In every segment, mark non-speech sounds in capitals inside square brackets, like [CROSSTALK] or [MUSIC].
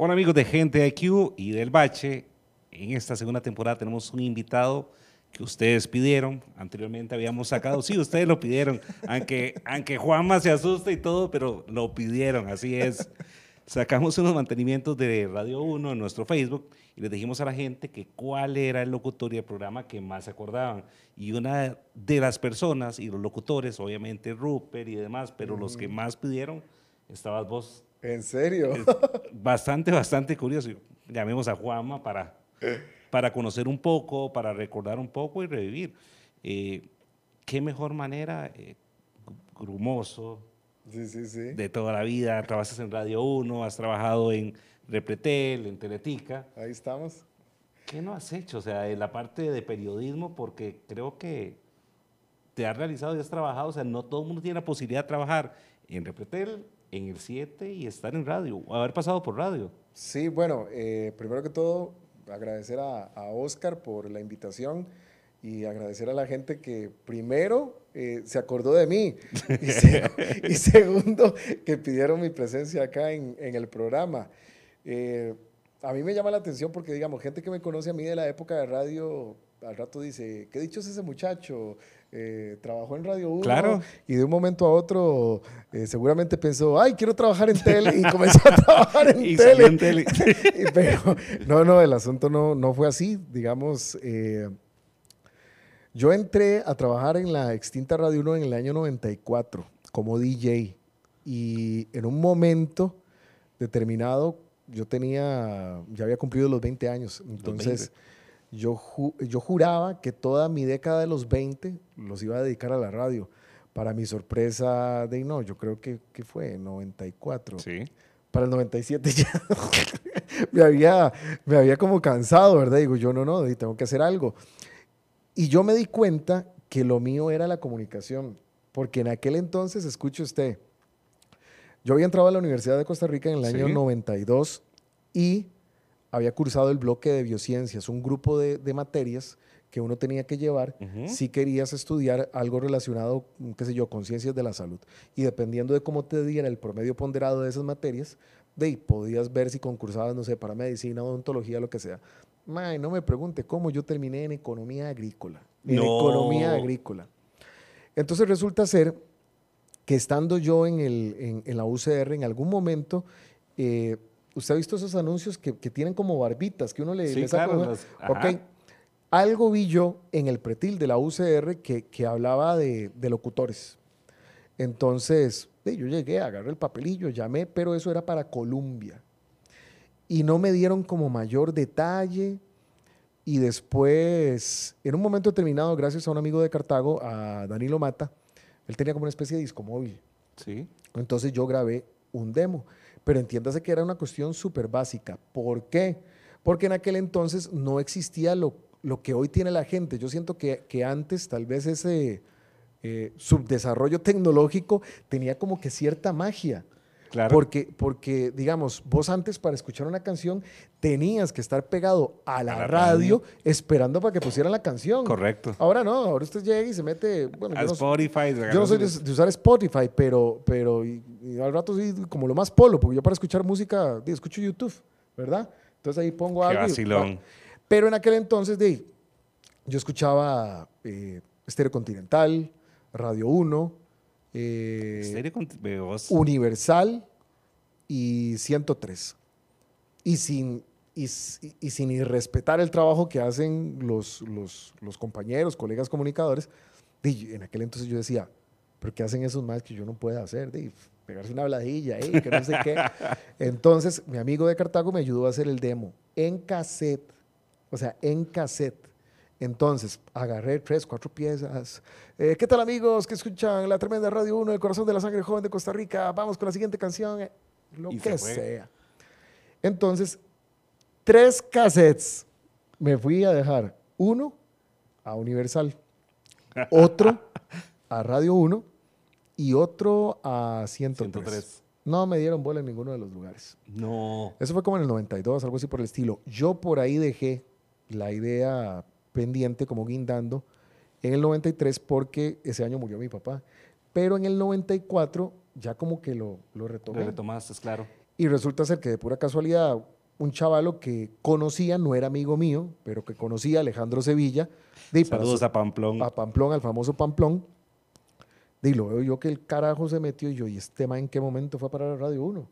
Hola amigos de Gente IQ y del Bache. En esta segunda temporada tenemos un invitado que ustedes pidieron. Anteriormente habíamos sacado, sí, ustedes lo pidieron, aunque, aunque Juanma se asusta y todo, pero lo pidieron, así es. Sacamos unos mantenimientos de Radio 1 en nuestro Facebook y les dijimos a la gente que cuál era el locutor y el programa que más se acordaban. Y una de las personas y los locutores, obviamente Rupert y demás, pero los que más pidieron, estabas vos ¿En serio? bastante, bastante curioso. Llamemos a Juanma para, para conocer un poco, para recordar un poco y revivir. Eh, ¿Qué mejor manera? Eh, grumoso, sí, sí, sí. de toda la vida. Trabajas en Radio 1, has trabajado en Repretel, en Teletica. Ahí estamos. ¿Qué no has hecho? O sea, en la parte de periodismo, porque creo que te has realizado y has trabajado. O sea, no todo el mundo tiene la posibilidad de trabajar en Repretel, en el 7 y estar en radio, haber pasado por radio. Sí, bueno, eh, primero que todo, agradecer a, a, Oscar por la invitación y agradecer a la gente que primero eh, se acordó de mí [LAUGHS] y, se, y, segundo que pidieron mi presencia acá en, en el programa. Eh, a mí me llama la atención porque, digamos, gente que me conoce a mí de la época de radio, al rato dice, ¿qué dicho es ese muchacho? Eh, trabajó en Radio 1 claro. y de un momento a otro eh, seguramente pensó, ay, quiero trabajar en tele y comenzó a [LAUGHS] trabajar en y tele. En tele. [LAUGHS] Pero no, no, el asunto no, no fue así. Digamos, eh, yo entré a trabajar en la extinta Radio 1 en el año 94 como DJ y en un momento determinado yo tenía, ya había cumplido los 20 años, entonces... Yo, ju yo, juraba que toda mi década de los 20 los iba a dedicar a la radio. Para mi sorpresa, de no, yo creo que, que fue 94. Sí. Para el 97 ya [LAUGHS] me, había, me había como cansado, ¿verdad? Digo, yo no, no, tengo que hacer algo. Y yo me di cuenta que lo mío era la comunicación, porque en aquel entonces, escuche usted, yo había entrado a la Universidad de Costa Rica en el año Sí. 92 y había cursado el bloque de biociencias, un grupo de, de materias que uno tenía que llevar si querías estudiar algo relacionado, qué sé yo, con ciencias de la salud. Y dependiendo de cómo te diera el promedio ponderado de esas materias, de ahí podías ver si concursabas, no sé, para medicina, odontología, lo que sea. May, no me pregunte cómo yo terminé en economía agrícola. En No. economía agrícola. Entonces resulta ser que estando yo en, el, en, en la UCR, en algún momento, eh, ¿usted ha visto esos anuncios que, que, tienen como barbitas, que uno le, Sí, le saca? claro, ajá. Algo vi yo en el pretil de la UCR que, que hablaba de, de locutores. Entonces, yo llegué, agarré el papelillo, llamé, pero eso era para Colombia. Y no me dieron como mayor detalle. Y después, en un momento determinado, gracias a un amigo de Cartago, a Danilo Mata, él tenía como una especie de disco móvil. Sí. Entonces yo grabé un demo, pero entiéndase que era una cuestión súper básica. ¿Por qué? Porque en aquel entonces no existía lo, lo que hoy tiene la gente. Yo siento que, que antes tal vez ese eh, subdesarrollo tecnológico tenía como que cierta magia. Claro. Porque, porque, digamos, vos antes para escuchar una canción tenías que estar pegado a la, A la radio, esperando para que pusieran la canción. Correcto. Ahora no, ahora usted llega y se mete, bueno, A yo no, Spotify. yo no soy de, de usar Spotify, pero, pero y, y al rato sí, como lo más polo, porque yo para escuchar música, escucho YouTube, ¿verdad? Entonces ahí pongo Qué algo. y- vacilón. pero en aquel entonces, de, yo escuchaba eh, Estéreo Continental, Radio 1, eh. Universal y 103. Y sin, y, sin irrespetar el trabajo que hacen los, los, los compañeros, colegas comunicadores, en aquel entonces yo decía, ¿pero qué hacen esos más que yo no pueda hacer? Di, pegarse una bladilla, eh, que no sé qué. [LAUGHS] Entonces, mi amigo de Cartago me ayudó a hacer el demo en cassette, o sea, en cassette. Entonces, agarré tres, cuatro piezas. Eh, ¿Qué tal, amigos que escuchan la tremenda Radio 1, el corazón de la sangre joven de Costa Rica? Vamos con la siguiente canción, eh, lo Y que se sea. Entonces, tres cassettes me fui a dejar. Uno a Universal, [LAUGHS] otro a Radio 1 y otro a 103. 103. No me dieron bola en ninguno de los lugares. No. Eso fue como en el 92, algo así por el estilo. Yo por ahí dejé la idea pendiente, como guindando, en el 93 porque ese año murió mi papá. Pero en el 94 ya como que lo, lo retomé. Lo retomaste, es claro. Y resulta ser que de pura casualidad, un chavalo que conocía, no era amigo mío, pero que conocía, Alejandro Sevilla. De, Saludos a Pamplón. A Pamplón, al famoso Pamplón. Y lo veo yo que el carajo se metió y yo, ¿y este tema en qué momento fue para la Radio 1?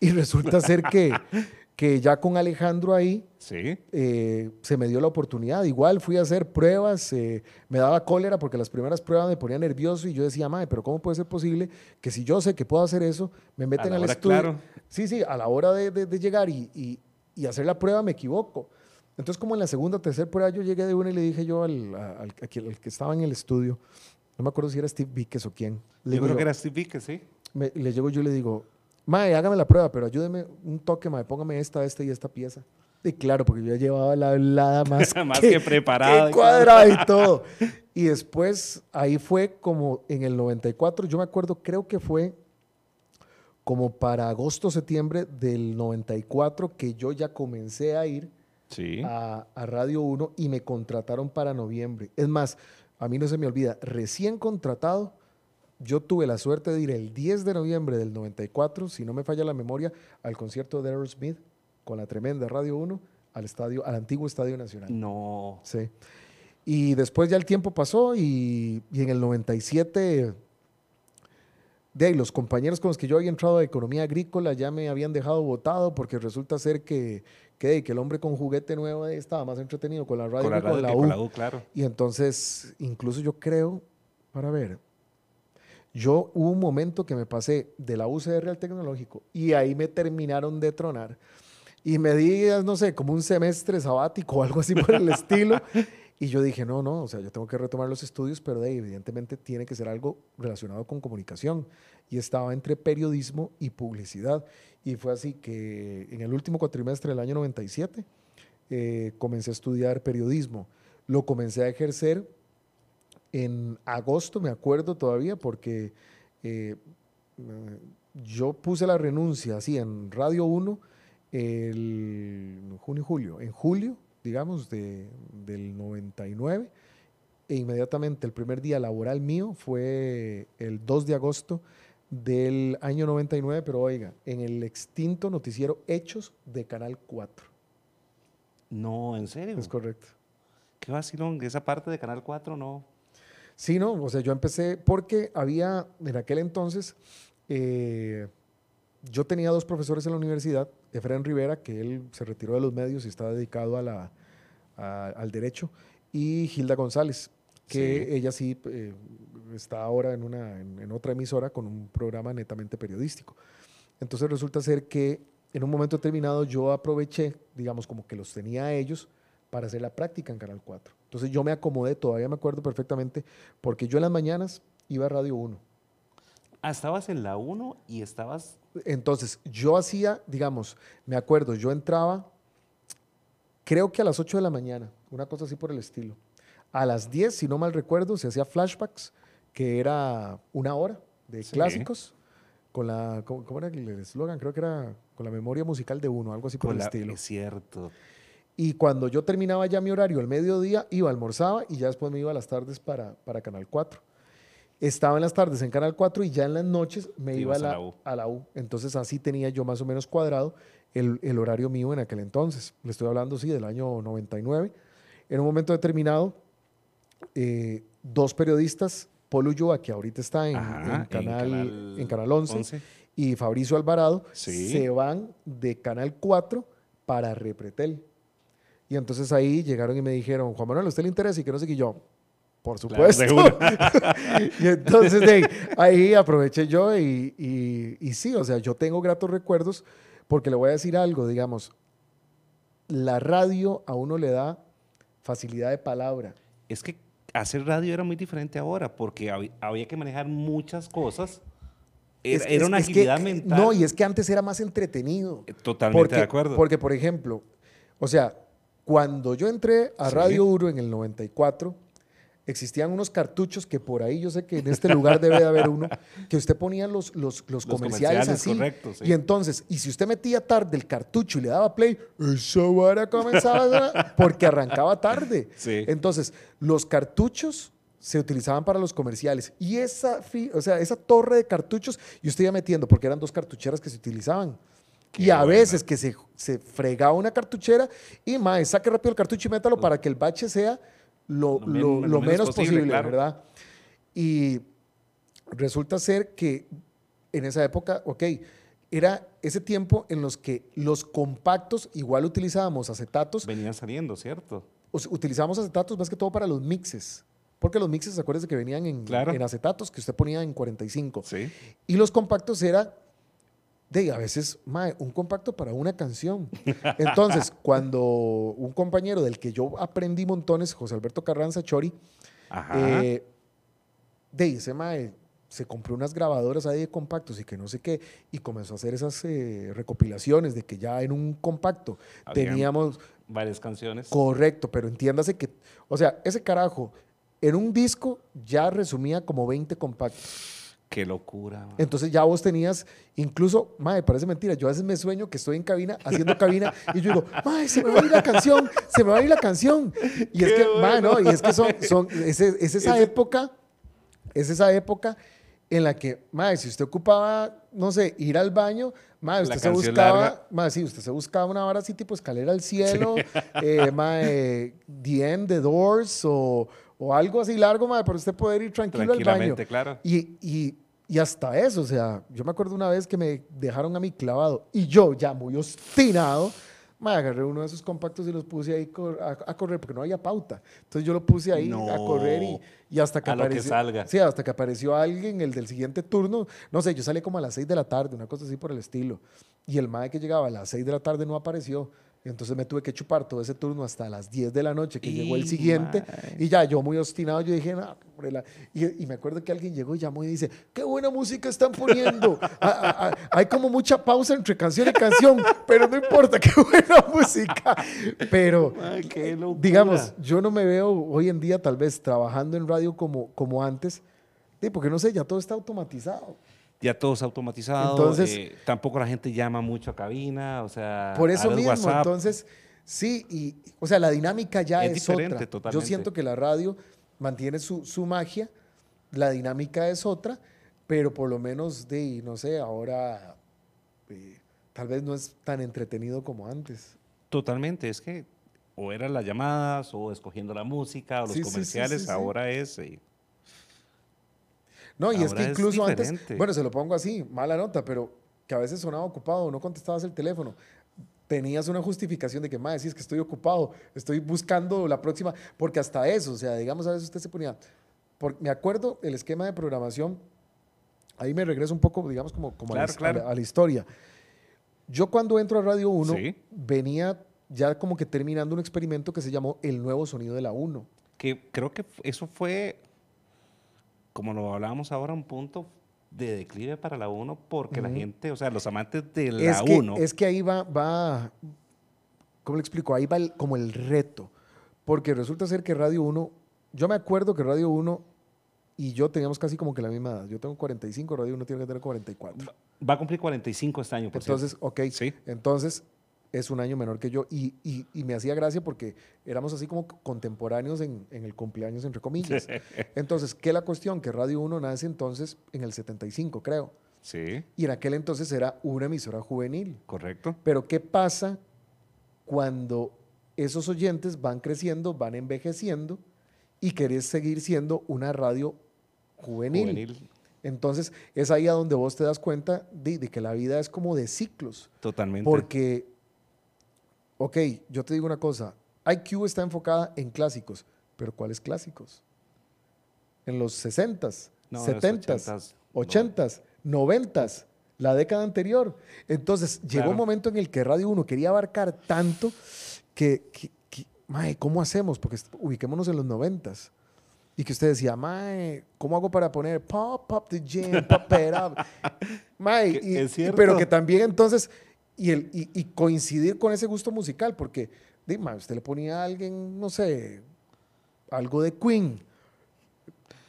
Y resulta ser que, [LAUGHS] que ya con Alejandro ahí Sí. eh, se me dio la oportunidad. Igual fui a hacer pruebas, eh, me daba cólera porque las primeras pruebas me ponía nervioso y yo decía, madre, pero ¿cómo puede ser posible que si yo sé que puedo hacer eso, me meten al estudio? claro. Sí, sí, a la hora de, de- de llegar y, y- y hacer la prueba me equivoco. Entonces, como en la segunda o tercera prueba, yo llegué de una y le dije yo al, que estaba en el estudio, no me acuerdo si era Steve Víquez o quién. Le Yo creo yo, que era Steve Vickers, sí. me- le llego yo y le digo, Mae, hágame la prueba, pero ayúdeme un toque, Mae, póngame esta, esta y esta pieza. Y claro, porque yo ya llevaba la hablada más, [LAUGHS] Más que preparada que y cuadrada y todo. Y después, ahí fue como en el 94, yo me acuerdo, creo que fue como para agosto, septiembre del 94, que yo ya comencé a ir Sí. a, a Radio 1 y me contrataron para noviembre. Es más, a mí no se me olvida, recién contratado, yo tuve la suerte de ir el 10 de noviembre del 94, si no me falla la memoria, al concierto de Aerosmith con la tremenda Radio 1 al estadio, al antiguo Estadio Nacional. No. Sí. Y después ya el tiempo pasó y, y en el 97, de ahí, los compañeros con los que yo había entrado a economía agrícola ya me habían dejado votado porque resulta ser que, que, el hombre con juguete nuevo estaba más entretenido con la radio Con la que con radio la U. con la U, claro. Y entonces, incluso yo creo, para ver, yo hubo un momento que me pasé de la UCR al tecnológico y ahí me terminaron de tronar. Y me di, no sé, como un semestre sabático o algo así por el estilo. [LAUGHS] Y yo dije, no, no, o sea, yo tengo que retomar los estudios, pero de ahí, evidentemente tiene que ser algo relacionado con comunicación. Y estaba entre periodismo y publicidad. Y fue así que en el último cuatrimestre del año 97 eh, comencé a estudiar periodismo. Lo comencé a ejercer en agosto, me acuerdo todavía, porque eh, yo puse la renuncia así en Radio 1 el junio y julio. En julio, digamos, de, del 99, e inmediatamente el primer día laboral mío fue el 2 de agosto del año 99, pero oiga, en el extinto noticiero Hechos de Canal 4. No, ¿en serio? Es correcto. Qué vacilón. Esa parte de Canal 4 no. Sí, no, o sea, yo empecé porque había en aquel entonces, eh, yo tenía dos profesores en la universidad, Efraín Rivera, que él se retiró de los medios y está dedicado a la, a- al derecho, y Gilda González, que Sí. ella sí eh, está ahora en, una, en, en otra emisora con un programa netamente periodístico. Entonces resulta ser que en un momento determinado yo aproveché, digamos, como que los tenía a ellos para hacer la práctica en Canal 4. Entonces yo me acomodé, todavía me acuerdo perfectamente, porque yo en las mañanas iba a Radio 1. Ah, estabas en la 1 y estabas. Entonces yo hacía, digamos, me acuerdo, yo entraba, creo que a las 8 de la mañana, una cosa así por el estilo. A las 10, si no mal recuerdo, se hacía flashbacks, que era una hora de Sí. clásicos, con la, ¿cómo, era el eslogan? Creo que era con la memoria musical de uno, algo así por con el la- estilo. Es cierto. Y cuando yo terminaba ya mi horario al mediodía, iba, almorzaba y ya después me iba a las tardes para, para Canal 4. Estaba en las tardes en Canal 4 y ya en las noches me iba a la, a la U. Entonces así tenía yo más o menos cuadrado el, el horario mío en aquel entonces. Le estoy hablando, sí, del año 99. En un momento determinado, eh, dos periodistas, Paul Ulloa, que ahorita está en, Ajá, en canal, en canal 11, 11. y Fabricio Alvarado Sí. se van de Canal 4 para Repretel. Y entonces ahí llegaron y me dijeron, Juan Manuel, ¿a usted le interesa? Y que no sé qué yo, por Claro, supuesto. de [LAUGHS] y entonces de ahí, ahí aproveché yo y, y- y sí, o sea, yo tengo gratos recuerdos porque le voy a decir algo, digamos, la radio a uno le da facilidad de palabra. Es que hacer radio era muy diferente ahora porque hab- había que manejar muchas cosas. Era, Es- era es- una es que- agilidad mental. No, y es que antes era más entretenido. Totalmente Porque, de acuerdo. porque, por ejemplo, o sea, cuando yo entré a Sí. Radio Uro en el 94, existían unos cartuchos que por ahí yo sé que en este lugar debe de haber uno, que usted ponía los, los, los comerciales, comerciales, así. correcto, sí. Y entonces, y si usted metía tarde el cartucho y le daba play, esa vara comenzaba porque arrancaba tarde. Sí. Entonces, los cartuchos se utilizaban para los comerciales. Y esa, o sea, esa torre de cartuchos, y usted iba metiendo, porque eran dos cartucheras que se utilizaban. Y a veces que se, se fregaba una cartuchera y mae, saque rápido el cartucho y métalo para que el bache sea lo, Lo men- lo- menos menos posible, posible, claro. ¿verdad? Y resulta ser que en esa época, ok, era ese tiempo en los que los compactos igual utilizábamos acetatos, Venían saliendo, ¿cierto? utilizábamos acetatos más que todo para los mixes. Porque los mixes, acuérdense que venían en, Claro. en acetatos que usted ponía en 45. Sí. Y los compactos era de a veces mae, un compacto para una canción. Entonces, [LAUGHS] cuando un compañero del que yo aprendí montones, José Alberto Carranza Chori, eh, de ese mae se compró unas grabadoras ahí de compactos y que no sé qué, y comenzó a hacer esas eh, recopilaciones de que ya en un compacto Habían teníamos Varias canciones. Correcto, pero entiéndase que, o sea, ese carajo en un disco ya resumía como 20 compactos. Qué locura. man. Entonces ya vos tenías, incluso, madre, parece mentira, yo a veces me sueño que estoy en cabina, haciendo cabina, y yo digo, madre, se me va a ir la canción, se me va a ir la canción. Y es que, madre, bueno. no, y es que son, son es, es esa época, es esa época en la que, madre, si usted ocupaba, no sé, ir al baño, madre, La usted se buscaba, madre, sí, usted se buscaba una hora así tipo escalera al cielo, eh, madre, The End, The Doors, o, o algo así largo, madre, para usted poder ir tranquilo al baño. Claro. Y, y, y hasta eso, o sea, yo me acuerdo una vez que me dejaron a mí clavado y yo ya muy obstinado, me agarré uno de esos compactos y los puse ahí cor- a, a correr porque no había pauta. Entonces yo lo puse ahí a No. correr y, y hasta que A lo que apareció. salga. Sí, hasta que apareció alguien, el del siguiente turno. No sé, yo salí como a las 6 de la tarde, una cosa así por el estilo. Y el mae que llegaba a las 6 de la tarde no apareció. Y entonces me tuve que chupar todo ese turno hasta las 10 de la noche que llegó el siguiente. Y ya, yo muy obstinado, yo dije, no, la-". y, y me acuerdo que alguien llegó y llamó y dice, qué buena música están poniendo. [LAUGHS] Ah, hay como mucha pausa entre canción y canción, pero no importa, qué buena [LAUGHS] música. Pero, locura. digamos, yo no me veo hoy en día tal vez trabajando en radio como, como antes, sí, porque no sé, ya todo está automatizado. Ya todo es automatizado. Entonces- eh, tampoco la gente llama mucho a cabina. O sea, Por eso mismo, WhatsApp. entonces, sí, y, o sea, la dinámica ya Es es, diferente, otra. Yo siento que la radio mantiene su, su magia, la dinámica es otra, pero por lo menos, de, no sé, ahora eh, tal vez no es tan entretenido como antes. Totalmente. Es que o eran las llamadas, o escogiendo la música, o los sí, comerciales. sí, sí. Ahora es. eh, No, y es que es incluso antes, bueno, se lo pongo así, mala nota, pero que a veces sonaba ocupado, no contestabas el teléfono. Tenías una justificación de que, más si es que estoy ocupado, estoy buscando la próxima, porque hasta eso, o sea, digamos, a veces usted se ponía, por- me acuerdo el esquema de programación, ahí me regreso un poco, digamos, como, como a, la, Claro, a la- a la historia. Yo cuando entro a Radio 1, Sí. venía ya como que terminando un experimento que se llamó El Nuevo Sonido de la 1. que creo que eso fue, como lo hablábamos ahora, un punto de declive para la 1, porque la Ujú. gente, o sea, los amantes de la es, que, 1, es que ahí va, va, ¿cómo le explico? Ahí va el- como el reto. Porque resulta ser que Radio 1, yo me acuerdo que Radio 1 y yo teníamos casi como que la misma edad. Yo tengo 45, Radio 1 tiene que tener 44. va a cumplir 45 este año, por Entonces, ok, Sí. entonces es un año menor que yo y, y- y me hacía gracia porque éramos así como contemporáneos en, en el cumpleaños, entre comillas. [LAUGHS] Entonces, ¿qué es la cuestión? Que Radio 1 nace entonces en el 75, creo. Sí, Y en aquel entonces era una emisora juvenil. correcto. Pero ¿qué pasa cuando esos oyentes van creciendo, van envejeciendo y querés seguir siendo una radio juvenil? Juvenil, Entonces es ahí a donde vos te das cuenta de, de que la vida es como de ciclos. totalmente. Porque, ok, yo te digo una cosa, IQ está enfocada en clásicos, pero ¿cuáles clásicos? En los 60s, No, en los 70s, 80s, 80s, 90s, la década anterior. Entonces llegó un momento en el que Radio 1 quería abarcar tanto que, que- que, mae, ¿cómo hacemos? Porque ubiquémonos en los 90s. Y que usted decía, mae, ¿cómo hago para poner pop up the gym, pop it up? [LAUGHS] Mae, y- pero que también entonces, y, el, y, y coincidir con ese gusto musical, porque, di, mae, usted le ponía a alguien, no sé, algo de Queen.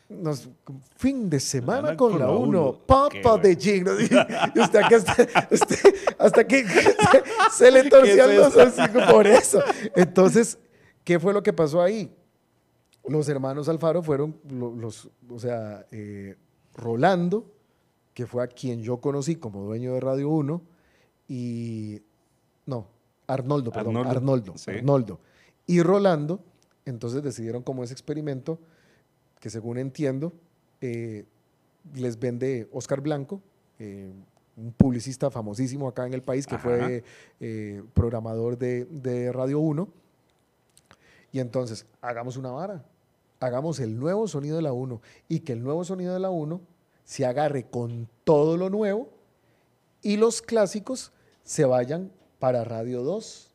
Nos- fin de semana con, con la la 1, uno. pop Qué up the gym. ¿no? Y usted, aquí hasta, usted- hasta que [LAUGHS] se, se le torcía ¿Qué el es los hocico por eso. Entonces, ¿qué fue lo que pasó ahí? Los hermanos Alfaro fueron lo- los, o sea, eh, Rolando, que fue a quien yo conocí como dueño de Radio 1, y... No, Arnoldo, perdón, Arnoldo, Arnoldo, sí. Arnoldo. Y Rolando, entonces decidieron como ese experimento, que según entiendo, eh, les vende Oscar Blanco, eh, un publicista famosísimo acá en el país, que Ajá. fue eh, programador de, de Radio 1. Y entonces, hagamos una vara, hagamos el nuevo sonido de la 1 y que el nuevo sonido de la 1 se agarre con todo lo nuevo y los clásicos se vayan para Radio 2.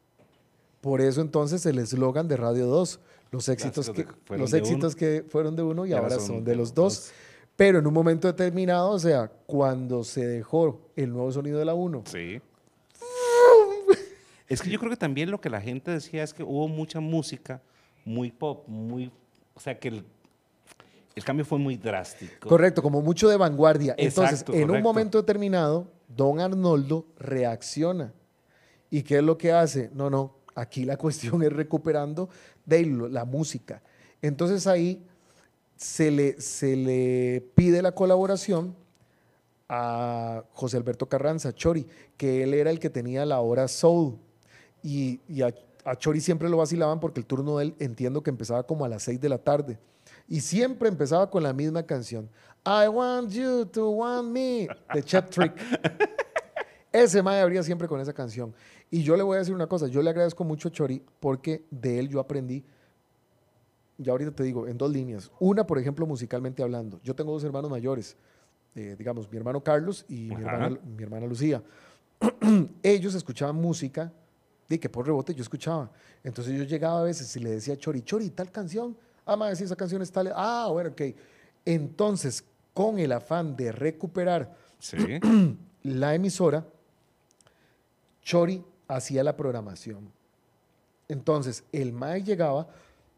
Por eso entonces el eslogan de Radio 2, los éxitos, que, los de éxitos que fueron de uno y, ahora son, de los dos. dos. Pero en un momento determinado, o sea, cuando se dejó el nuevo sonido de la 1, Sí. [LAUGHS] Es que yo creo que también lo que la gente decía es que hubo mucha música muy pop, muy. O sea, que el, el cambio fue muy drástico. Correcto, como mucho de vanguardia. Entonces, Exacto, en un momento determinado, don Arnoldo reacciona. ¿Y qué es lo que hace? No, no, aquí la [LAUGHS] cuestión es recuperando de la música. Entonces ahí se le, se le pide la colaboración a José Alberto Carranza, Chori, que él era el que tenía la hora soul. Y, y a, a Chori siempre lo vacilaban porque el turno de él entiendo que empezaba como a las 6 de la tarde. Y siempre empezaba con la misma canción. I want you to want me, de Chet Trick. Ese mae abría siempre con esa canción. Y yo le voy a decir una cosa, yo le agradezco mucho a Chori porque de él yo aprendí, ya ahorita te digo, en dos líneas. Una, por ejemplo, musicalmente hablando. Yo tengo dos hermanos mayores, eh, digamos, mi hermano Carlos y mi hermana, mi hermana Lucía. [CLEARS THROAT] Ellos escuchaban música de que por rebote yo escuchaba. Entonces yo llegaba a veces y le decía Chori, Chori, tal canción. Ah, sí, esa canción está... Ah, bueno, ok. Entonces, con el afán de recuperar Sí. [CLEARS THROAT] la emisora, Chori hacía la programación. Entonces, el MAE llegaba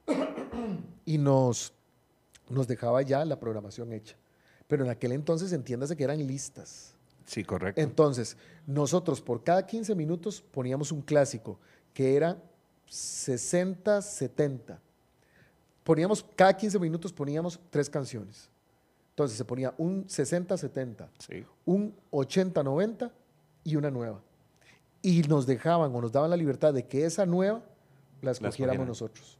[CLEARS THROAT] y nos, nos dejaba ya la programación hecha. Pero en aquel entonces, entiéndase que eran listas. Sí, correcto. Entonces, nosotros por cada 15 minutos poníamos un clásico que era 60, 70. Poníamos, cada 15 minutos poníamos tres canciones. Entonces se ponía un 60, 70 Sí. un 80-90 y una nueva. Y nos dejaban o nos daban la libertad de que esa nueva la escogiéramos escogieran. nosotros.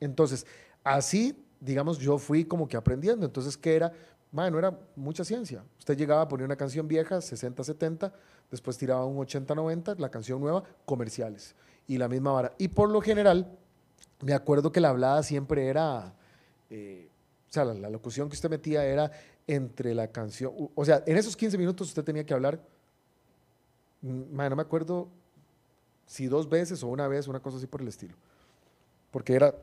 Entonces, así, digamos, yo fui como que aprendiendo. Entonces, ¿qué era? Bueno, era mucha ciencia. Usted llegaba a poner una canción vieja, 60-70, después tiraba un 80-90, la canción nueva, comerciales. Y la misma vara. Y por lo general, me acuerdo que la hablada siempre era, eh, o sea, la, locución que usted metía era entre la canción, o sea, en esos 15 minutos usted tenía que hablar, mm, no me acuerdo si dos veces o una vez, una cosa así por el estilo. Porque era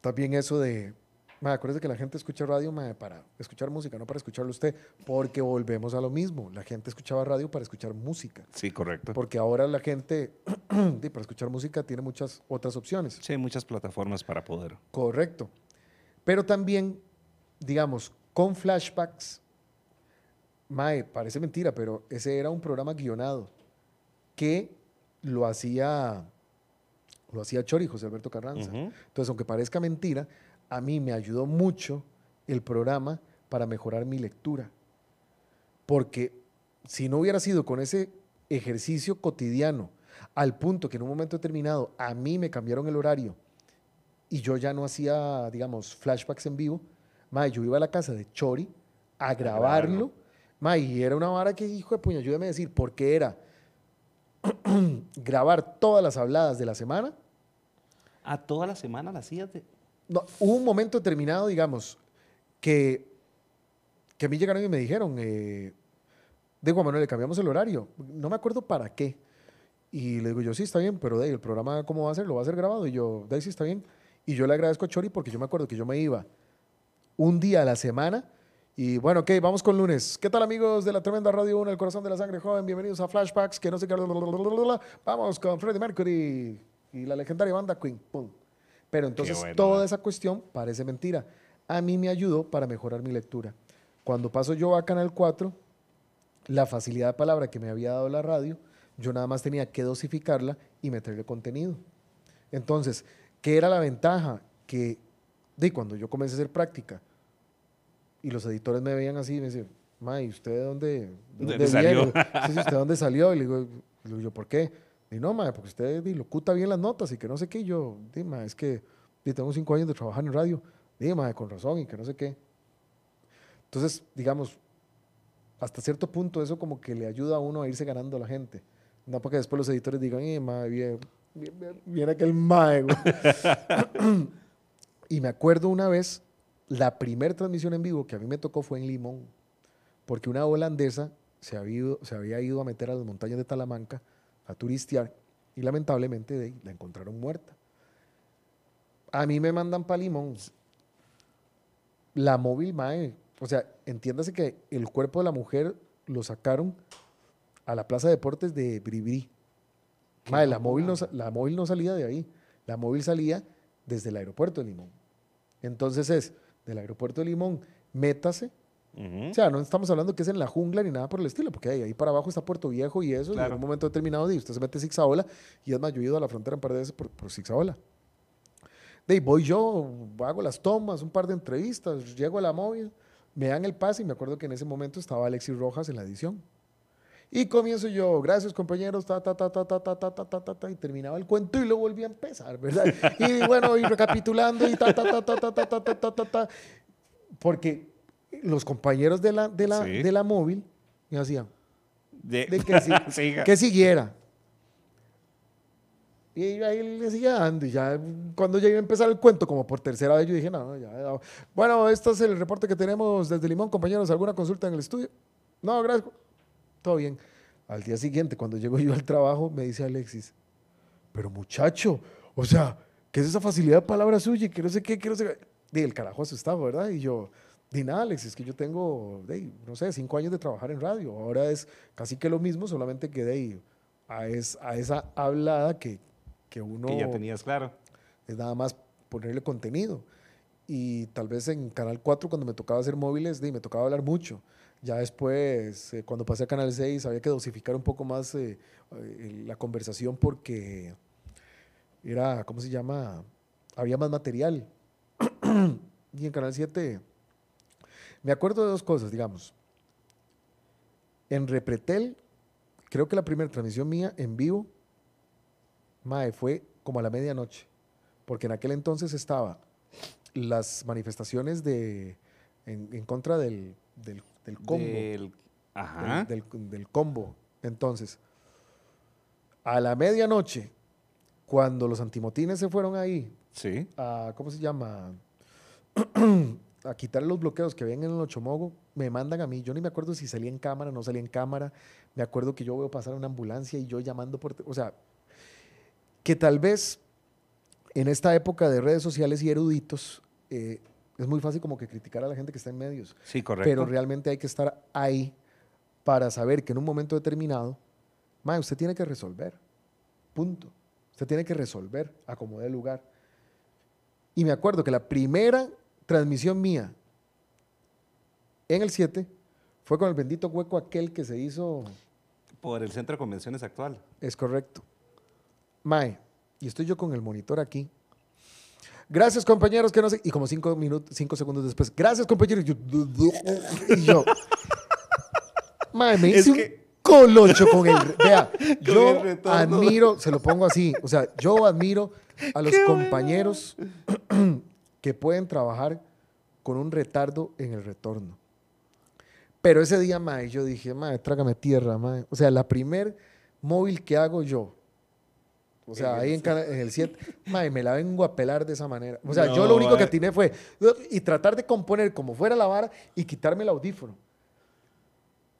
también eso de, mae, acuérdese que la gente escucha radio mae, para escuchar música, no para escucharlo usted, porque volvemos a lo mismo, la gente escuchaba radio para escuchar música. Sí, correcto. Porque ahora la gente, [CLEARS THROAT] para escuchar música, tiene muchas otras opciones. Sí, hay muchas plataformas para poder. Correcto. Pero también, digamos, con flashbacks, Mae, parece mentira, pero ese era un programa guionado que lo hacía, lo hacía Chori, José Alberto Carranza. Entonces, aunque parezca mentira, a mí me ayudó mucho el programa para mejorar mi lectura. Porque si no hubiera sido con ese ejercicio cotidiano, al punto que en un momento determinado a mí me cambiaron el horario y yo ya no hacía, digamos, flashbacks en vivo, mae, yo iba a la casa de Chori a grabarlo, mae, y era una vara que, hijo de puña, ayúdame a decir, porque era [CLEARS THROAT] grabar todas las habladas de la semana, A toda la semana la hacías de... no, hubo un momento determinado, digamos, que, que a mí llegaron y me dijeron, eh, de Juan Manuel, le cambiamos el horario. No me acuerdo para qué. Y le digo yo, sí, está bien, pero ahí, el programa, ¿cómo va a ser? ¿Lo va a ser grabado? Y yo, ahí sí está bien. Y yo le agradezco a Chori porque yo me acuerdo que yo me iba un día a la semana. Y bueno, ok, vamos con lunes. ¿Qué tal amigos de la tremenda Radio 1, el corazón de la sangre joven? Bienvenidos a Flashbacks, que no sé qué. Vamos con Freddie Mercury y la legendaria banda Queen. Pum. Pero entonces bueno, toda man. esa cuestión parece mentira. A mí me ayudó para mejorar mi lectura. Cuando paso yo a Canal 4, la facilidad de palabra que me había dado la radio, yo nada más tenía que dosificarla y meterle contenido. Entonces, ¿qué era la ventaja? Que de cuando yo comencé a hacer práctica y los editores me veían así, me decían, ma, ¿y usted de dónde, ¿De de dónde salió? Sí, ¿usted de dónde salió? Y le digo, ¿por qué? Y no, ma, porque usted di, locuta bien las notas y que no sé qué. Y yo, di, ma, es que di, tengo cinco años de trabajar en radio. Di, ma, con razón y que no sé qué. Entonces, digamos, hasta cierto punto eso como que le ayuda a uno a irse ganando a la gente. No porque después los editores digan, eh, ma, bien, bien, bien, bien aquel mae, güey". [LAUGHS] Y me acuerdo una vez, la primera transmisión en vivo que a mí me tocó fue en Limón, porque una holandesa se había ido, se había ido a meter a las montañas de Talamanca a turistear y lamentablemente de la encontraron muerta. A mí me mandan para Limón. La móvil, mae, o sea, entiéndase que el cuerpo de la mujer lo sacaron a la Plaza de Deportes de Bribri. Mae, la móvil, no, la móvil no salía de ahí. La móvil salía desde el aeropuerto de Limón. Entonces es del aeropuerto de Limón, métase. O sea, no estamos hablando que es en la jungla ni nada por el estilo, porque ahí, ahí para abajo está Puerto Viejo y eso, Claro. en un momento determinado, y usted se mete Zigzaola, y es más, yo he ido a la frontera un par de veces por, por Zigzaola. De ahí voy yo, hago las tomas, un par de entrevistas, llego a la móvil, me dan el pase y me acuerdo que en ese momento estaba Alexis Rojas en la edición. Y comienzo yo, gracias compañeros, ta, ta, ta, ta, ta, ta, ta, ta, ta, ta, ta, y terminaba el cuento y lo volví a empezar, ¿verdad? Y bueno, y recapitulando y ta, ta, ta, ta, ta, ta, ta, ta, ta, ta, ta. Porque los compañeros de la, de la, Sí. de la móvil me hacían, De, de que, [LAUGHS] si- que siguiera. Y ahí le seguía dando. Y ya cuando llegué a empezar el cuento, como por tercera vez, yo dije, no, ya. ya. Bueno, este es el reporte que tenemos desde Limón, compañeros. ¿Alguna consulta en el estudio? No, gracias. Todo bien. Al día siguiente, cuando llego yo al trabajo, me dice Alexis, pero muchacho, o sea, ¿qué es esa facilidad de palabra suya? y Que no sé qué, que no sé qué. Y el carajo asustado, ¿verdad? Y yo, di nada, Alexis, que yo tengo, de, no sé, cinco años de trabajar en radio. Ahora es casi que lo mismo, solamente que de ahí a, es- a esa hablada que, que uno Que ya tenías claro. es nada más ponerle contenido. Y tal vez en Canal 4, cuando me tocaba hacer móviles, di, me tocaba hablar mucho. Ya después, eh, cuando pasé a Canal 6, había que dosificar un poco más eh, eh, la conversación porque era, ¿cómo se llama? Había más material. [CLEARS THROAT] y en Canal 7, me acuerdo de dos cosas, digamos. En Repretel, creo que la primera transmisión mía en vivo, mae, fue como a la medianoche. Porque en aquel entonces estaba las manifestaciones de, en, en contra del, del, del combo. Del- Ajá. Del, del- del combo. Entonces, a la medianoche, cuando los antimotines se fueron ahí Sí. a, ¿cómo se llama? [CLEARS THROAT] [CLEARS THROAT] a quitar los bloqueos que ven en el Ochomogo, me mandan a mí. Yo ni me acuerdo si salía en cámara, no salía en cámara. Me acuerdo que yo veo pasar una ambulancia y yo llamando por... O sea, que tal vez en esta época de redes sociales y eruditos, eh, es muy fácil como que criticar a la gente que está en medios. Sí, correcto. Pero realmente hay que estar ahí para saber que en un momento determinado, mae, usted tiene que resolver. Punto. Usted tiene que resolver a como dé lugar. Y me acuerdo que la primera transmisión mía en el 7 fue con el bendito hueco aquel que se hizo, Por el centro de convenciones actual. es correcto. Mae, y estoy yo con el monitor aquí. Gracias, compañeros, que no sé. Y como cinco minutos, cinco segundos después, gracias, compañeros. Y yo, [LAUGHS] y yo Mae, me hice que- un colocho con el. Vea, [LAUGHS] Con yo el admiro, se lo pongo así. O sea, yo admiro a [LAUGHS] los compañeros [CLEARS THROAT] que pueden trabajar con un retardo en el retorno. Pero ese día, mae, yo dije, mae, trágame tierra, mae. O sea, la primer móvil que hago yo, o sea, ahí en, el 7, [LAUGHS] mae, me la vengo a pelar de esa manera. O sea, yo lo único que atiné fue y tratar de componer como fuera la vara y quitarme el audífono.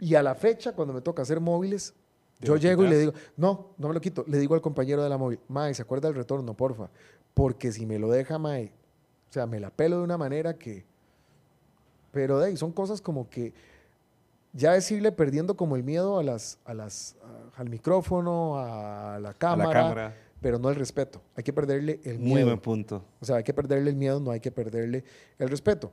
Y a la fecha, cuando me toca hacer móviles, ¿Te yo llego y le digo, no, no me lo quito. Le digo al compañero de la móvil, mae, ¿se acuerda del retorno, porfa? Porque si me lo deja, mae, o sea, me la pelo de una manera que... Pero de ahí son cosas como que ya es irle perdiendo como el miedo a las, a las, a- al micrófono, a la A cámara, la cámara. pero no el respeto. Hay que perderle el Muy miedo. buen punto. O sea, hay que perderle el miedo, no hay que perderle el respeto.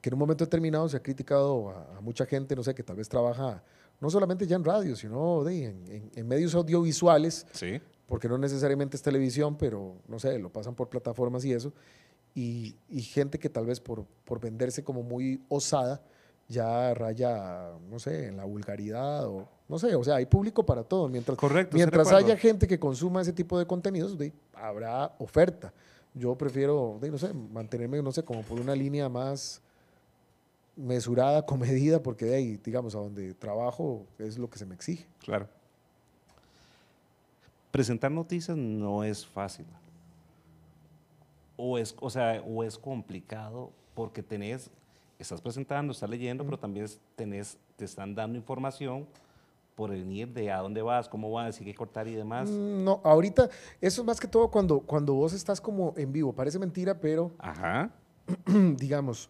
Que en un momento determinado se ha criticado a, a mucha gente, no sé, que tal vez trabaja no solamente ya en radio, sino de, en, en- en medios audiovisuales, Sí. porque no necesariamente es televisión, pero no sé, lo pasan por plataformas y eso. Y, y gente que tal vez por, por venderse como muy osada, ya raya, no sé, en la vulgaridad o no sé, o sea, hay público para todo. Mientras, Correcto, mientras haya gente que consuma ese tipo de contenidos, habrá oferta. Yo prefiero, no sé, mantenerme, no sé, como por una línea más mesurada, [LAUGHS] comedida, porque de ahí, digamos, a donde trabajo es lo que se me exige. Claro. Presentar noticias no es fácil. O es, o sea, o es complicado porque tenés, estás presentando, estás leyendo, pero también tenés, te están dando información por venir de a dónde vas, cómo vas, si hay que cortar y demás. Mm, no, ahorita, eso es más que todo cuando, cuando vos estás como en vivo. Parece mentira, pero Ajá. [CLEARS THROAT] digamos,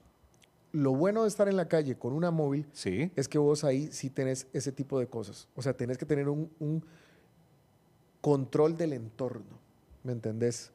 lo bueno de estar en la calle con una móvil sí. es que vos ahí sí tenés ese tipo de cosas. O sea, tenés que tener un, un control del entorno, ¿me entendés?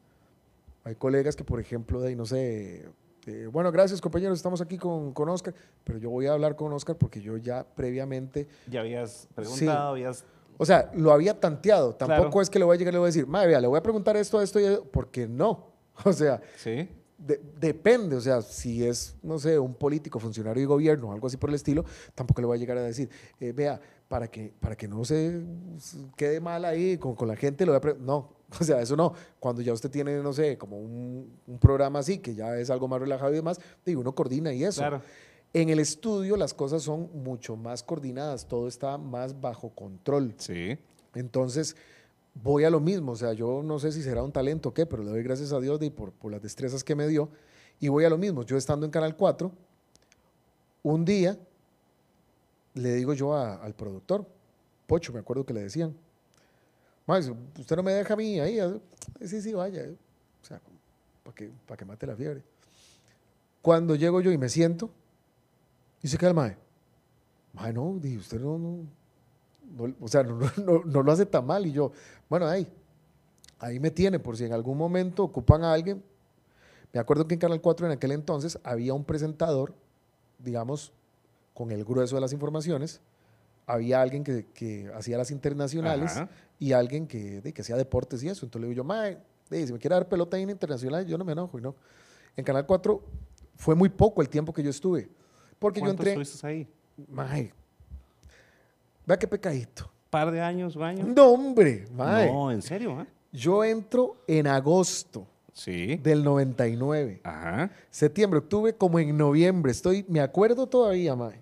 Hay colegas que, por ejemplo, de ahí, no sé, eh, bueno, gracias compañeros, estamos aquí con, con, Oscar, pero yo voy a hablar con Oscar porque yo ya previamente... Ya habías preguntado, habías... O sea, lo había tanteado, tampoco es que le voy a llegar y le voy a decir, madre, vea, le voy a preguntar esto, esto y esto, porque no. [LAUGHS] O sea, ¿Sí? depende, o sea, si es, no sé, un político, funcionario de gobierno o algo así por el estilo, tampoco le voy a llegar a decir, eh, vea, para que, para que no se quede mal ahí con, con la gente, lo voy a no, [LAUGHS] o sea, eso no. Cuando ya usted tiene, no sé, como un, un, programa así, que ya es algo más relajado y demás, digo, uno coordina y eso. Claro. En el estudio las cosas son mucho más coordinadas, todo está más bajo control. Sí. Entonces, voy a lo mismo, o sea, yo no sé si será un talento o qué, pero le doy gracias a Dios de, por, por las destrezas que me dio, y voy a lo mismo. Yo estando en Canal 4, un día le digo yo a, al productor, Pocho, me acuerdo que le decían, usted no me deja a mí ahí, sí, sí, vaya, o sea, para que, para que mate la fiebre. Cuando llego yo y me siento, y se queda el mae, mae, no, dije, usted no, no, o sea, no, [LAUGHS] no, no, lo hace tan mal. Y yo, bueno, ahí, ahí me tiene, por si en algún momento ocupan a alguien. Me acuerdo que en Canal 4 en aquel entonces había un presentador, digamos, con el grueso de las informaciones. Había alguien que, que hacía las internacionales Ajá. y alguien que, de, que hacía deportes y eso. Entonces le digo yo, mae, de, si me quiere dar pelota ahí en internacional, yo no me enojo. Y no. En Canal 4 fue muy poco el tiempo que yo estuve. Porque yo entré. estuviste ahí? Mae, Vea qué pecadito. ¿Par de años o años? No, hombre. Mae. No, ¿en serio? ¿eh? Yo entro en agosto Sí. del 99. Ajá. Septiembre, octubre, como en noviembre. Estoy, me acuerdo todavía, mae.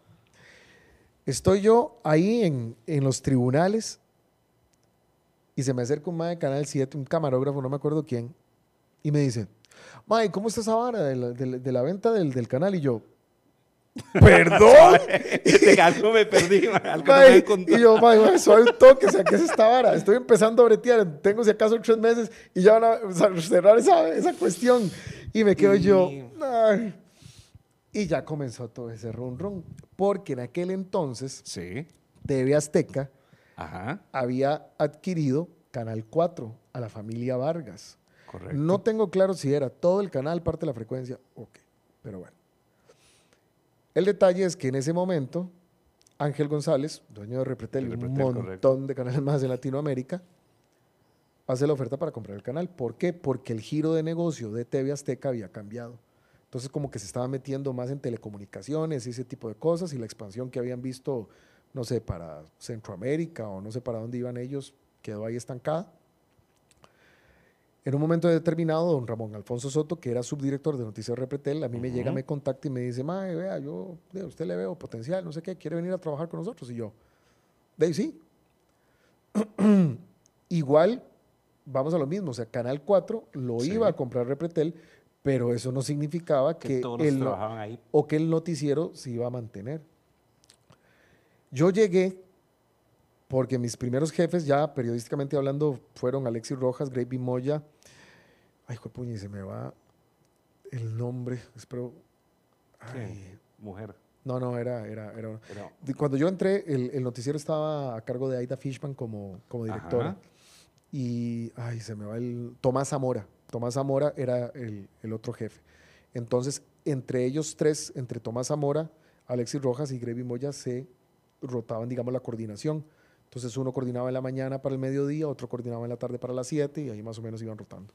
Estoy yo ahí en, en los tribunales y se me acerca un mae de Canal 7, un camarógrafo, no me acuerdo quién, y me dice, mae, ¿cómo está esa vara de la, de la- de la venta del, del canal? Y yo, ¿perdón? [LAUGHS] De algo me perdí, algo no Mae, me contó. y yo, mae, mae, suave un toque, o sea, ¿qué es esta vara? Estoy empezando a bretear, tengo si acaso tres meses y ya van a cerrar esa, esa cuestión. Y me quedo yo, ay. Y ya comenzó todo ese run run, porque en aquel entonces Sí. TV Azteca Ajá. había adquirido Canal 4 a la familia Vargas. Correcto. No tengo claro si era todo el canal, parte de la frecuencia, ok, pero bueno. El detalle es que en ese momento, Ángel González, dueño de Repretel un Repretel, montón correcto. de canales más en Latinoamérica, hace la oferta para comprar el canal. ¿Por qué? Porque el giro de negocio de TV Azteca había cambiado. Entonces como que se estaba metiendo más en telecomunicaciones y ese tipo de cosas y la expansión que habían visto, no sé, para Centroamérica o no sé para dónde iban ellos, quedó ahí estancada. En un momento determinado, don Ramón Alfonso Soto, que era subdirector de Noticias Repretel, a mí me llega, me contacta y me dice, mae, vea, yo de usted le veo potencial, no sé qué, quiere venir a trabajar con nosotros. Y yo, de ahí sí. [CLEARS THROAT] Igual, vamos a lo mismo, o sea, Canal 4 lo Sí. iba a comprar Repretel, pero eso no significaba Que que, todos el, ahí. o que el noticiero se iba a mantener. Yo llegué porque mis primeros jefes, ya periodísticamente hablando, fueron Alexis Rojas, Gravy Moya. Ay, y se me va el nombre. Espero. Mujer. no, no, era. era, era Pero, Cuando yo entré, el, el noticiero estaba a cargo de Aida Fishman como, como directora. Ajá. Y, ay, se me va el. Tomás Zamora. Tomás Zamora era el, otro jefe. Entonces, entre ellos tres, entre Tomás Zamora, Alexis Rojas y Gravy Moya, se rotaban, digamos, la coordinación. Entonces, uno coordinaba en la mañana para el mediodía, otro coordinaba en la tarde para las 7 y ahí más o menos iban rotando.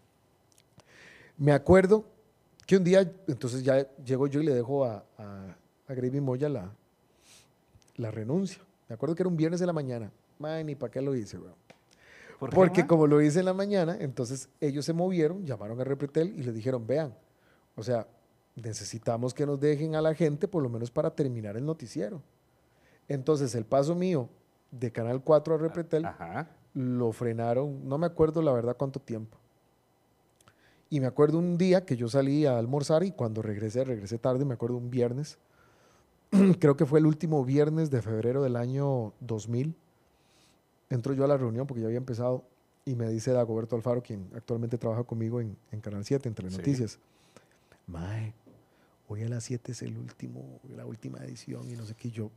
Me acuerdo que un día, entonces ya llego yo y le dejo a, a, Gravy Moya la, renuncia. Me acuerdo que era un viernes de la mañana. Mae, ni para qué lo hice, weón. ¿Por qué, Porque ma? como lo hice en la mañana, entonces ellos se movieron, llamaron a Repretel y les dijeron, vean, o sea, necesitamos que nos dejen a la gente por lo menos para terminar el noticiero. Entonces el paso mío de Canal 4 a Repretel Ajá. lo frenaron, no me acuerdo la verdad cuánto tiempo. Y me acuerdo un día que yo salí a almorzar y cuando regresé, regresé tarde, me acuerdo un viernes, [CLEARS THROAT] creo que fue el último viernes de febrero del año 2000. Entro yo a la reunión porque ya había empezado y me dice Dagoberto Alfaro, quien actualmente trabaja conmigo en, en Canal 7, en Telenoticias. Mae, hoy a las 7 es el último, la última edición y no sé qué. Yo,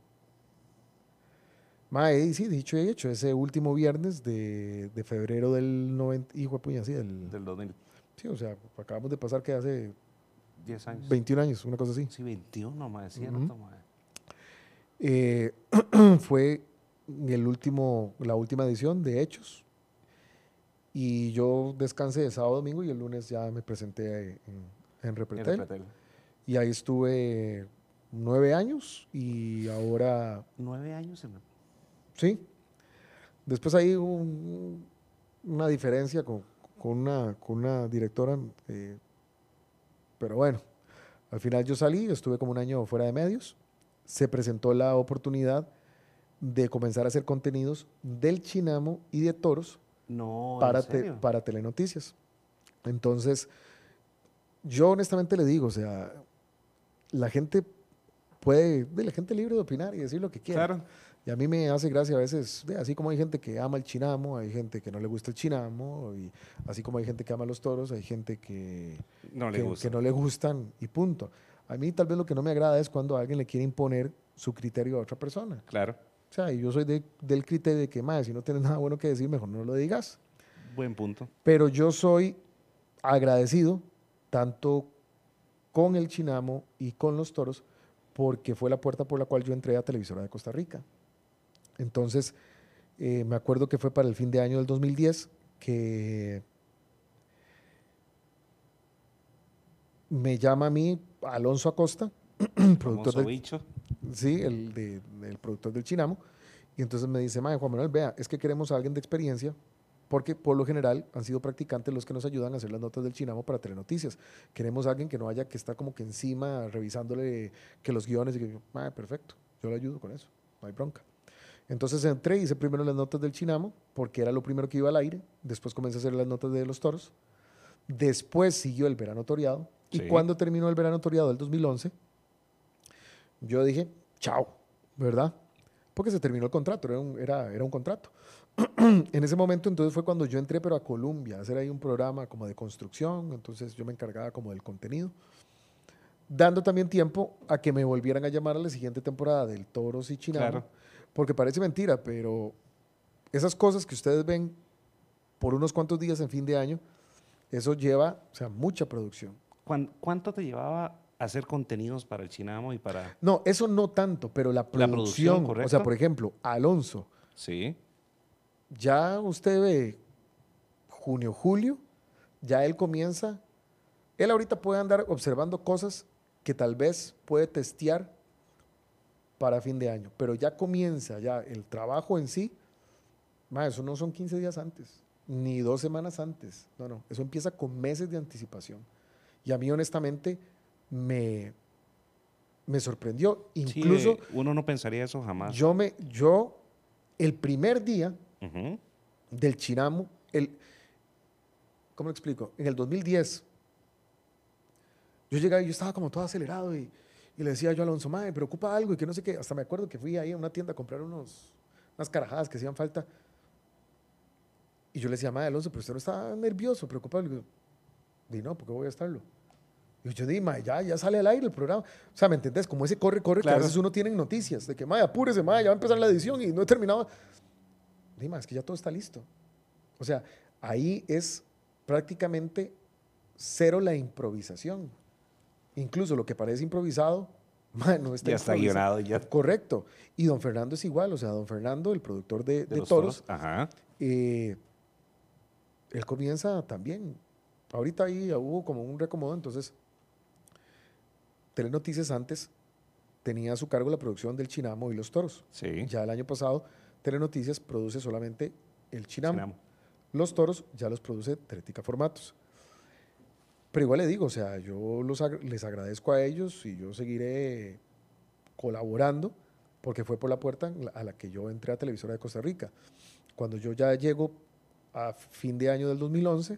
Mae, y sí, dicho y hecho, ese último viernes de, de febrero del 90, hijo de puña, sí, del, Del 2000. sí, o sea, acabamos de pasar que hace 10 años. 21 años, una cosa así. Sí, 21, ma, es cierto, Ujú. ma. Eh, [CLEARS THROAT] fue el último, la última edición de Hechos. Y yo descansé de sábado domingo y el lunes ya me presenté en, en En Repretel. Repretel. Y ahí estuve nueve años y ahora, Nueve años en sí. Después ahí hubo un- una diferencia con, con una, con una directora, eh, pero bueno, al final yo salí, estuve como un año fuera de medios, se presentó la oportunidad de comenzar a hacer contenidos del Chinamo y de Toros No, para, para Telenoticias. Entonces, yo honestamente le digo, o sea, la gente puede, de la gente libre de opinar y decir lo que quiera. Claro. Y a mí me hace gracia a veces, así como hay gente que ama el chinamo, hay gente que no le gusta el chinamo, y así como hay gente que ama los toros, hay gente que, No le que no le gustan y punto. A mí tal vez lo que no me agrada es cuando alguien le quiere imponer su criterio a otra persona. Claro. O sea, y yo soy de- del criterio de que, más si no tienes nada bueno que decir, mejor no lo digas. Buen punto. Pero yo soy agradecido tanto con el Chinamo y con los toros porque fue la puerta por la cual yo entré a Televisora de Costa Rica. Entonces, eh, me acuerdo que fue para el fin de año del 2010 que me llama a mí Alonso Acosta, [CLEARS THROAT] productor del, bicho. Sí, el, de- el productor del Chinamo. Y entonces me dice, Juan Manuel, vea, es que queremos a alguien de experiencia, porque por lo general han sido practicantes los que nos ayudan a hacer las notas del Chinamo para Telenoticias. Queremos a alguien que no haya que estar como que encima revisándole que los guiones y que, yo, perfecto, yo le ayudo con eso, no hay bronca. Entonces entré, hice primero las notas del Chinamo, porque era lo primero que iba al aire, después comencé a hacer las notas de los toros, después siguió el verano toreado, y Sí. cuando terminó el verano toreado del 2011, yo dije, chao, ¿verdad? Porque se terminó el contrato, era un, era, era un contrato. [CLEARS THROAT] en ese momento entonces fue cuando yo entré, pero a Colombia, a hacer ahí un programa como de construcción, entonces yo me encargaba como del contenido, dando también tiempo a que me volvieran a llamar a la siguiente temporada del Toros y Chinamo, Claro. porque parece mentira, pero esas cosas que ustedes ven por unos cuantos días en fin de año, eso lleva, o sea, mucha producción. ¿Cuán- ¿Cuánto te llevaba hacer contenidos para el Chinamo y para...? No, eso no tanto, pero la producción, producción, o sea, por ejemplo, Alonso, Sí. ya usted ve junio, julio, ya él comienza, él ahorita puede andar observando cosas que tal vez puede testear para fin de año, pero ya comienza ya el trabajo en sí, eso no son 15 días antes, ni dos semanas antes, no, no, eso empieza con meses de anticipación. Y a mí honestamente me, me sorprendió, incluso uno no pensaría eso jamás. yo me, yo, el primer día del Chinamo, el, ¿cómo lo explico? En el 2010, yo llegaba y yo estaba como todo acelerado y, y le decía yo a Alonso, madre, me preocupa algo y que no sé qué. Hasta me acuerdo que fui ahí a una tienda a comprar unos, unas carajadas que hacían falta. Y yo le decía, madre, Alonso, pero usted no está nervioso, preocupado. Y digo, di no, ¿por qué voy a estarlo? Y yo di, madre, ya, ya sale al aire el programa. O sea, ¿me entendés? Como ese corre, corre, que a veces uno tiene en noticias, de que, madre, apúrese, madre, ya va a empezar la edición y no he terminado. Dima, es que ya todo está listo. O sea, ahí es prácticamente cero la improvisación. Incluso lo que parece improvisado, [LAUGHS] ma, no está Ya está guionado, ya. Correcto. Y don Fernando es igual, o sea, don Fernando, el productor de, De de toros, Ajá. eh, él comienza también. Ahorita ahí hubo como un recomodo, entonces, Telenoticias antes tenía a su cargo la producción del Chinamo y los toros. Sí. Ya el año pasado, Telenoticias produce solamente el Chinamo. Chinamo. Los toros ya los produce Teletica Formatos. Pero igual le digo, o sea, yo los ag- les agradezco a ellos y yo seguiré colaborando porque fue por la puerta a la que yo entré a Televisora de Costa Rica. Cuando yo ya llego a fin de año del 2011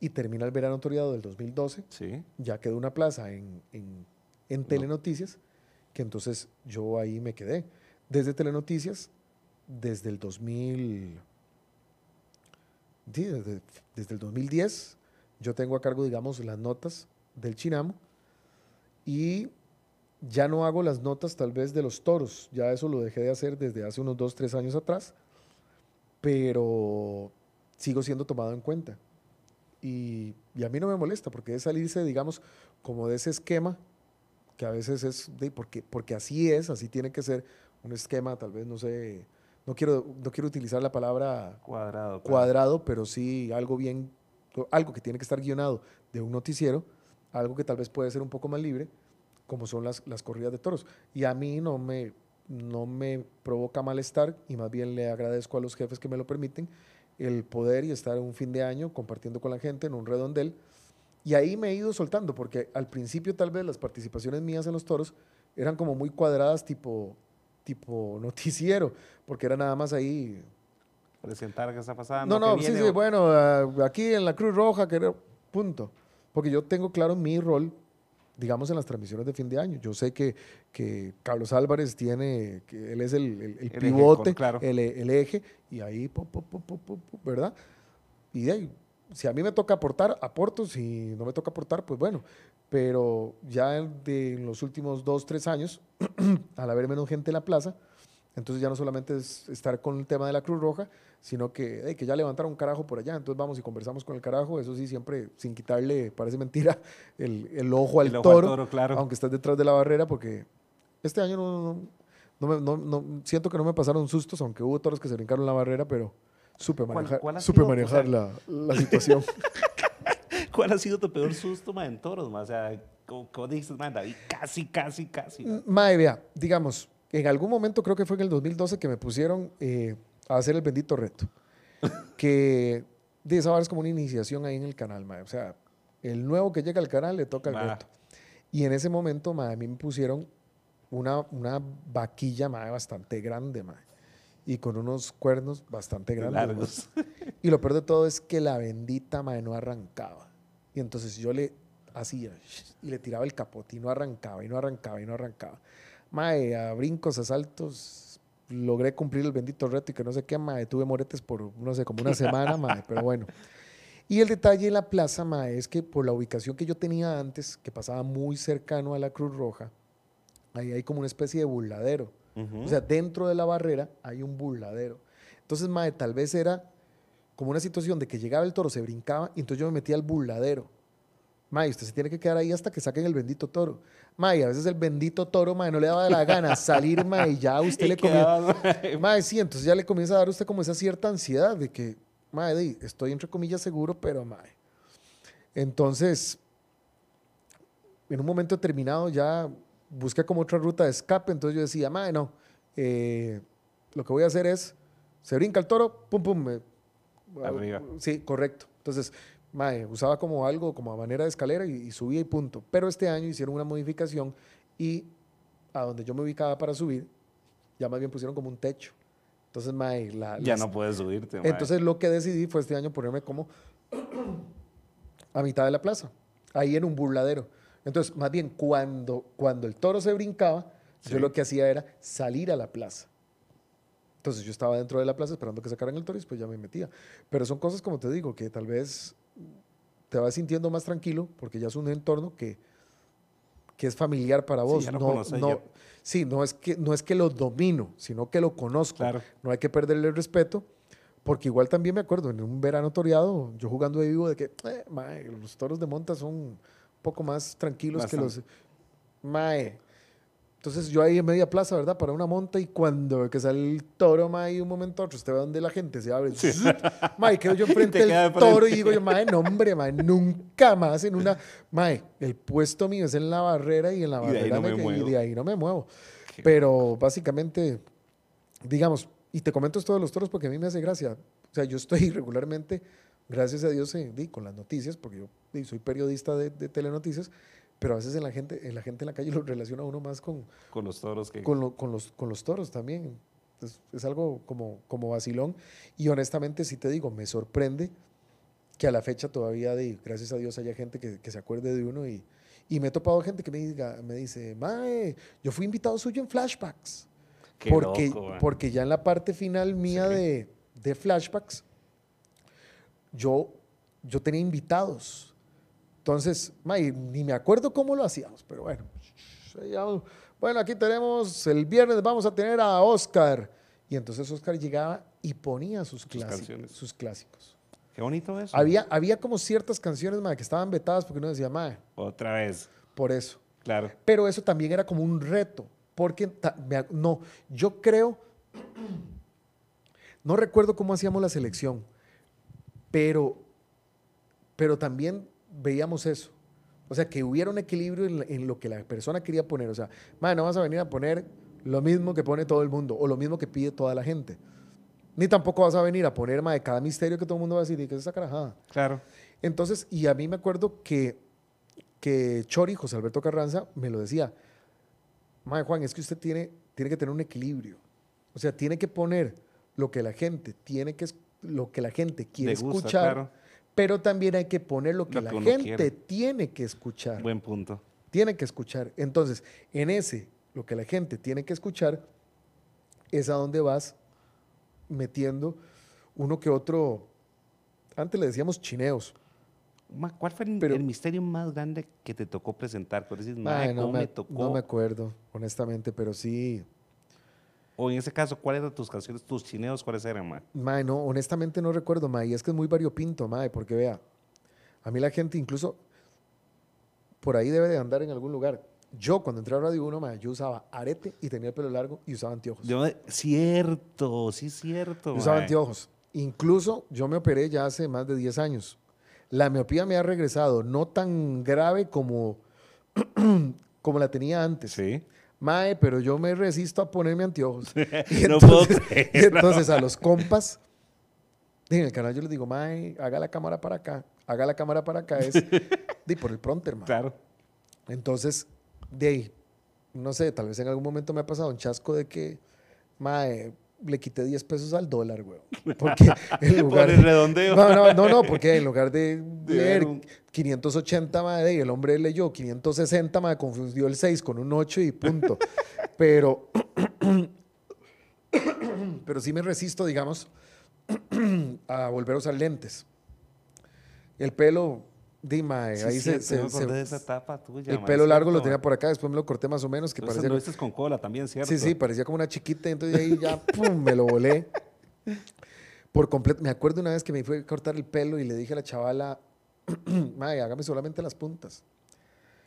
y termina el verano toreado del 2012, Sí. ya quedó una plaza en, en, en Telenoticias, que entonces yo ahí me quedé. Desde Telenoticias, desde el 2000, sí, desde, desde el 2010, yo tengo a cargo, digamos, las notas del Chinamo y ya no hago las notas tal vez de los toros, ya eso lo dejé de hacer desde hace unos dos, tres años atrás, pero sigo siendo tomado en cuenta. Y, y a mí no me molesta porque es salirse, digamos, como de ese esquema que a veces es, de, porque, porque así es, así tiene que ser un esquema, tal vez, no sé, no quiero, no quiero utilizar la palabra Cuadrado. cuadrado, pero sí algo bien, algo que tiene que estar guionado de un noticiero, algo que tal vez puede ser un poco más libre, como son las, las corridas de toros. Y a mí no me, no me provoca malestar y más bien le agradezco a los jefes que me lo permiten el poder y estar un fin de año compartiendo con la gente en un redondel. Y ahí me he ido soltando, porque al principio tal vez las participaciones mías en los toros eran como muy cuadradas, tipo, tipo [LAUGHS] noticiero, porque era nada más ahí Presentar qué está pasando. no, no, sí, viene, sí, bueno, aquí en la Cruz Roja, que punto. Porque yo tengo claro mi rol, digamos, en las transmisiones de fin de año. Yo sé que, que Carlos Álvarez tiene, que él es el, el- el El eje, pivote, con- claro. el, eje, y ahí, po, po, po, po, po, po, ¿verdad? Y de ahí, si a mí me toca aportar, aporto, si no me toca aportar, pues bueno. Pero ya en- de, en los últimos dos, tres años, [CLEARS THROAT] al haber menos gente en la plaza, entonces ya no solamente es estar con el tema de la Cruz Roja, sino que, hey, que ya levantaron un carajo por allá, entonces vamos y conversamos con el carajo, eso sí, siempre sin quitarle, parece mentira, [LAUGHS] el, el ojo al El ojo al toro, toro, claro. aunque estés detrás de la barrera, porque este año no, no, no- no- siento que no me pasaron sustos, aunque hubo toros que se brincaron la barrera, pero supe ¿Cuál- manejar, cuál ha supe sido, o manejar sea, la, la situación. [LAUGHS] ¿Cuál ha sido tu peor susto, ma, en toros, ma? O sea, como dices, ma, David, casi, casi, casi. ma. Mae, vea, digamos, en algún momento creo que fue en el 2012 que me pusieron eh, a hacer el bendito reto. [LAUGHS] que de esa vara es como una iniciación ahí en el canal, mae. O sea, el nuevo que llega al canal le toca el reto. Y en ese momento, mae, a mí me pusieron una, una vaquilla, mae, bastante grande, mae. Y con unos cuernos bastante grandes. Largos. [LAUGHS] Y lo peor de todo es que la bendita mae no arrancaba. Y entonces yo le hacía y le tiraba el capote y no arrancaba y no arrancaba y no arrancaba. Mae, a brincos, a saltos, logré cumplir el bendito reto y que no sé qué, mae, tuve moretes por, no sé, como una semana, mae, pero bueno. Y el detalle de la plaza, mae, es que por la ubicación que yo tenía antes, que pasaba muy cercano a la Cruz Roja, ahí hay como una especie de burladero. O sea, dentro de la barrera hay un burladero. Entonces, mae, tal vez era como una situación de que llegaba el toro, se brincaba, y entonces yo me metía al burladero. Mae, usted se tiene que quedar ahí hasta que saquen el bendito toro. Mae, a veces el bendito toro, mae, no le daba la gana salir, [LAUGHS] mae, y ya usted Y le comienza... Mae, sí, entonces ya le comienza a dar a usted como esa cierta ansiedad de que, mae, estoy entre comillas seguro, pero mae. Entonces, en un momento determinado ya busqué como otra ruta de escape, entonces yo decía, mae, no, eh, lo que voy a hacer es, se brinca el toro, pum, pum, me- Arriba. Sí, correcto. Entonces, mae, usaba como algo, como a manera de escalera y, y subía y punto. Pero este año hicieron una modificación y a donde yo me ubicaba para subir, ya más bien pusieron como un techo. Entonces, mae, la, Ya las- no puedes subirte, ma. entonces lo que decidí fue este año ponerme como [CLEARS THROAT] a mitad de la plaza, ahí en un burladero. Entonces, más bien, cuando, cuando el toro se brincaba, Sí. yo lo que hacía era salir a la plaza. Entonces yo estaba dentro de la plaza esperando que sacaran el toro y después ya me metía. Pero son cosas, como te digo, que tal vez te vas sintiendo más tranquilo porque ya es un entorno que, que es familiar para Sí, vos. ya lo no, conoces, no- ya. sí, no es, que, no es que lo domino, sino que lo conozco. Claro. No hay que perderle el respeto, porque igual también me acuerdo, en un verano toreado, yo jugando de vivo, de que, eh, mae, los toros de monta son poco más tranquilos que los... Bastante. Mae, Entonces yo ahí en media plaza, ¿verdad? Para una monta y cuando que sale el toro, mae, un momento a otro, usted ve donde la gente se abre. Sí. Mae, quedo yo [LAUGHS] enfrente del de toro y digo yo, mae, no hombre, mae, nunca más en una... Mae, el puesto mío es en la barrera y en la Y de ahí barrera no me y muevo. de ahí no me muevo. Qué- Pero básicamente, digamos, y te comento esto de los toros porque a mí me hace gracia. O sea, yo estoy [LAUGHS] regularmente, gracias a Dios, eh, di, con las noticias, porque yo soy periodista de, de telenoticias, pero a veces en la gente, en la gente en la calle lo relaciona uno más con, Con los toros que... con, lo- con los, con los toros también. Es, es algo como, como vacilón. Y honestamente, si te digo, me sorprende que a la fecha todavía, de, gracias a Dios, haya gente que, que se acuerde de uno. Y, y me he topado gente que me, diga, me dice, Mae, yo fui invitado suyo en flashbacks. Qué porque, loco, porque ya en la parte final mía Sí. de, de flashbacks, yo, yo tenía invitados. Entonces, mae, ni me acuerdo cómo lo hacíamos, pero bueno. Bueno, aquí tenemos, el viernes vamos a tener a Oscar. Y entonces Oscar llegaba y ponía sus, clásicos, sus clásicos. Qué bonito eso. Había, había como ciertas canciones mae, que estaban vetadas porque uno decía, mae, Otra vez, por eso. claro. Pero eso también era como un reto, porque me no, yo creo, [CLEARS THROAT] no recuerdo cómo hacíamos la selección, pero, pero también veíamos eso. O sea, que hubiera un equilibrio en, lo que la persona quería poner. O sea, "Mae, no vas a venir a poner lo mismo que pone todo el mundo o lo mismo que pide toda la gente. Ni tampoco vas a venir a poner mae, cada misterio que todo el mundo va a decir, ¿y qué es esa carajada? Claro. Entonces, y a mí me acuerdo que, que Chori, José Alberto Carranza, me lo decía, Mae Juan, es que usted tiene, tiene que tener un equilibrio. O sea, tiene que poner lo que la gente tiene que, lo que la gente quiere gusta, escuchar, claro. pero también hay que poner lo que Lo la que gente quiere. tiene que escuchar. Buen punto. Tiene que escuchar. Entonces, en ese, lo que la gente tiene que escuchar, es a donde vas metiendo uno que otro, antes le decíamos chineos. ¿Cuál fue el, Pero- el misterio más grande que te tocó presentar? Por decir, Mae, mae, no, ¿cómo me, me tocó? no me acuerdo, honestamente, pero sí. O en ese caso, ¿cuáles eran tus canciones, tus chineos, cuáles eran, ma? Mae, no, honestamente no recuerdo, mae, y es que es muy variopinto, mae, porque vea, a mí la gente incluso por ahí debe de andar en algún lugar. Yo cuando entré a Radio 1, mae, yo usaba arete y tenía el pelo largo y usaba anteojos. Yo, Yo, cierto, sí, cierto. usaba mae. anteojos. Incluso yo me operé ya hace más de 10 años. La miopía me ha regresado, no tan grave como, [CLEARS THROAT] como la tenía antes. Sí. Mae, pero yo me resisto a ponerme anteojos. [LAUGHS] [LAUGHS] Y No puedo entonces, [LAUGHS] creerlo. y entonces a los compas, en el canal yo les digo, Mae, haga la cámara para acá, haga la cámara para acá, es de por el pronter, mae. Claro. Entonces, de ahí, no sé, tal vez en algún momento me ha pasado un chasco de que, Mae, le quité 10 pesos al dólar, güey. [LAUGHS] Porque en lugar Por el redondeo. no, no, no, no, porque en lugar de leer ver un- 580, madre, y el hombre leyó 560, madre, confundió el 6 con un 8 y punto. Pero, [COUGHS] pero sí me resisto, digamos, [COUGHS] a volver a usar lentes. El pelo, di, mae, Sí, ahí se, cierto, se- yo me acordé se- de esa etapa tuya. el pelo largo lo tenía por acá, después me lo corté más o menos, que Entonces parecía... con cola también, ¿cierto? Sí, sí, parecía como una chiquita, entonces ahí ya, [LAUGHS] pum, me lo volé. Por completo, me acuerdo una vez que me fui a cortar el pelo y le dije a la chavala, [CLEARS THROAT] mae, hágame solamente las puntas.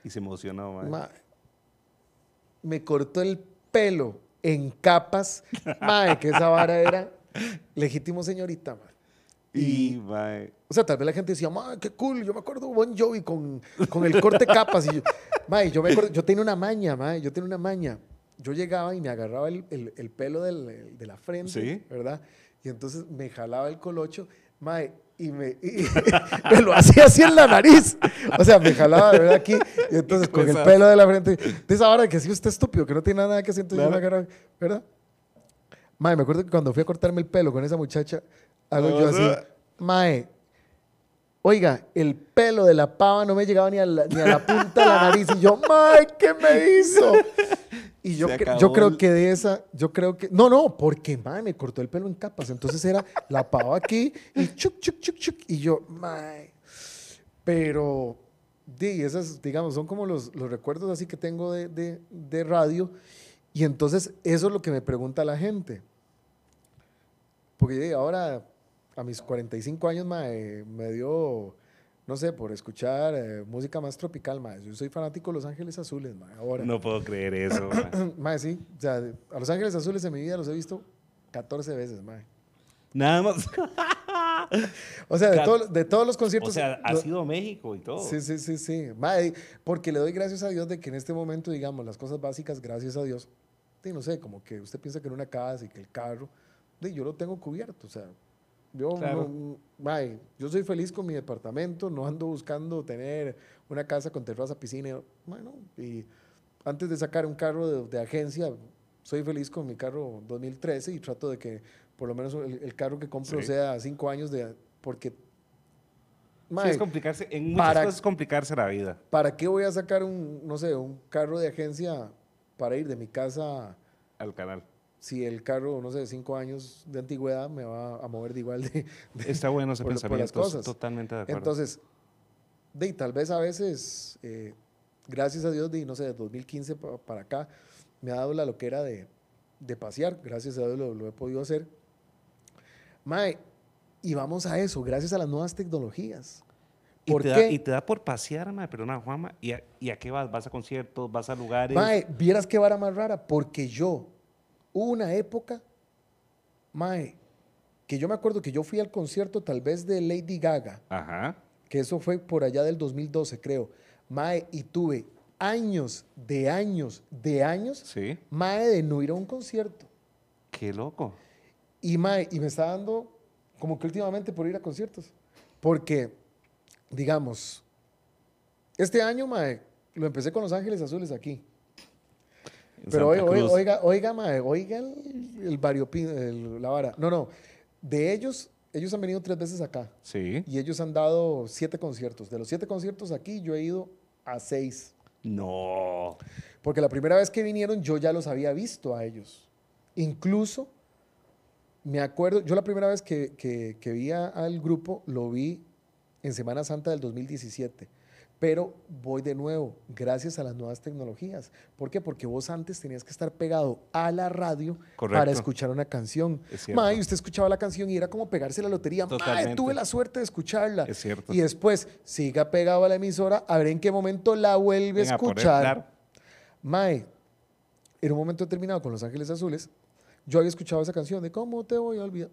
Y se emocionó, ma. Mae, me cortó el pelo en capas, [LAUGHS] mae, que esa vara era legítimo señorita, mae. Y, ma, O sea, tal vez la gente decía, mae, qué cool, yo me acuerdo Bon Jovi con, con el corte capas. Y yo, [LAUGHS] mae, yo, me acuerdo, yo tenía una maña, mae, yo tenía una maña. Yo llegaba y me agarraba el, el- el pelo del- de la frente, Sí. ¿verdad? Y entonces me jalaba el colocho, mae, y me, y- [LAUGHS] me lo hacía así en la nariz. O sea, me jalaba, de ¿verdad? Aquí, y entonces con el pelo de la frente. De esa hora que sí usted es estúpido, que no tiene nada que hacer, entonces yo me Claro. agarraba, ¿verdad? Mae, me acuerdo que cuando fui a cortarme el pelo con esa muchacha, hago yo así, mae, oiga, el pelo de la pava no me llegaba ni a la, ni a la punta de la [LAUGHS] nariz. Y yo, mae, ¿qué me hizo? Y yo, cre- yo creo que de esa, yo creo que, no, no, porque, mae, me cortó el pelo en capas. Entonces era la pava aquí y chuc, chuc, chuc, chuc. Y yo, mae, pero, di, esas, digamos, son como los, los recuerdos así que tengo de, de, de radio. Y entonces eso es lo que me pregunta la gente. Porque ahora, a mis 45 años, mae, me dio no sé, por escuchar eh, música más tropical, mae. Yo soy fanático de Los Ángeles Azules, mae, ahora. No puedo creer eso. mae. [CLEARS THROAT] Mae, sí. O sea, a Los Ángeles Azules en mi vida los he visto 14 veces, mae. Nada más. O sea, de, todo- de todos los O conciertos... sea, ha sido México y todo. Sí, sí, sí, sí. Mae, porque le doy gracias a Dios de que en este momento, digamos, las cosas básicas, gracias a Dios, sí, no sé, como que usted piensa que en una casa y que el carro, yo lo tengo cubierto, o sea, yo, Claro. no- yo soy feliz con mi departamento, no ando buscando tener una casa con terraza, piscina, bueno, y antes de sacar un carro de, de agencia, soy feliz con mi carro 2013 y trato de que por lo menos el, el carro que compro Sí. sea cinco años de, porque... Sí, mae, es complicarse. En muchas para- cosas es complicarse la vida. ¿Para qué voy a sacar un, no sé, un carro de agencia para ir de mi casa Al canal. Si el carro, no sé, de cinco años de antigüedad me va a mover de igual de... de- Está bueno ese por- por las pensamiento. cosas. Totalmente de acuerdo. Entonces, de, y tal vez a veces, eh, gracias a Dios, de, no sé, de 2015 pa- para acá, me ha dado la loquera de, de pasear. Gracias a Dios lo, lo he podido hacer. Mae, y vamos a eso, gracias a las nuevas tecnologías. y, ¿Por te da, qué? y te da por pasear, mae, pero no, Juanma. ¿y a, ¿Y a qué vas? ¿Vas a conciertos? ¿Vas a lugares? Mae, vieras qué vara más rara, porque yo, hubo una época, Mae, que yo me acuerdo que yo fui al concierto tal vez de Lady Gaga, Ajá. que eso fue por allá del 2012, creo. Mae, y tuve años, de años, de años, Sí. Mae, de no ir a un concierto. Qué loco. Y Mae, y me está dando como que últimamente por ir a conciertos. Porque, digamos, este año, Mae, lo empecé con Los Ángeles Azules aquí. Pero oiga, oiga, oiga, oiga, mae, oiga el, el variopin- el- la vara. No, no. De ellos, ellos han venido tres veces acá. Sí. Y ellos han dado siete conciertos. De los siete conciertos aquí, yo he ido a seis. No. Porque la primera vez que vinieron, yo ya los había visto a ellos. Incluso, me acuerdo, yo la primera vez que, que, que vi a- al grupo, lo vi en Semana Santa del 2017. Pero voy de nuevo, gracias a las nuevas tecnologías. ¿Por qué? Porque vos antes tenías que estar pegado a la radio Correcto. para escuchar una canción. Es. Mae, usted escuchaba la canción y era como pegarse la lotería. Mae, Totalmente. tuve la suerte de escucharla. Es cierto. Y después siga pegado a la emisora a ver en qué momento la vuelve a Venga, escuchar. Mae, en un momento determinado con Los Ángeles Azules, yo había escuchado esa canción de ¿Cómo te voy a olvidar?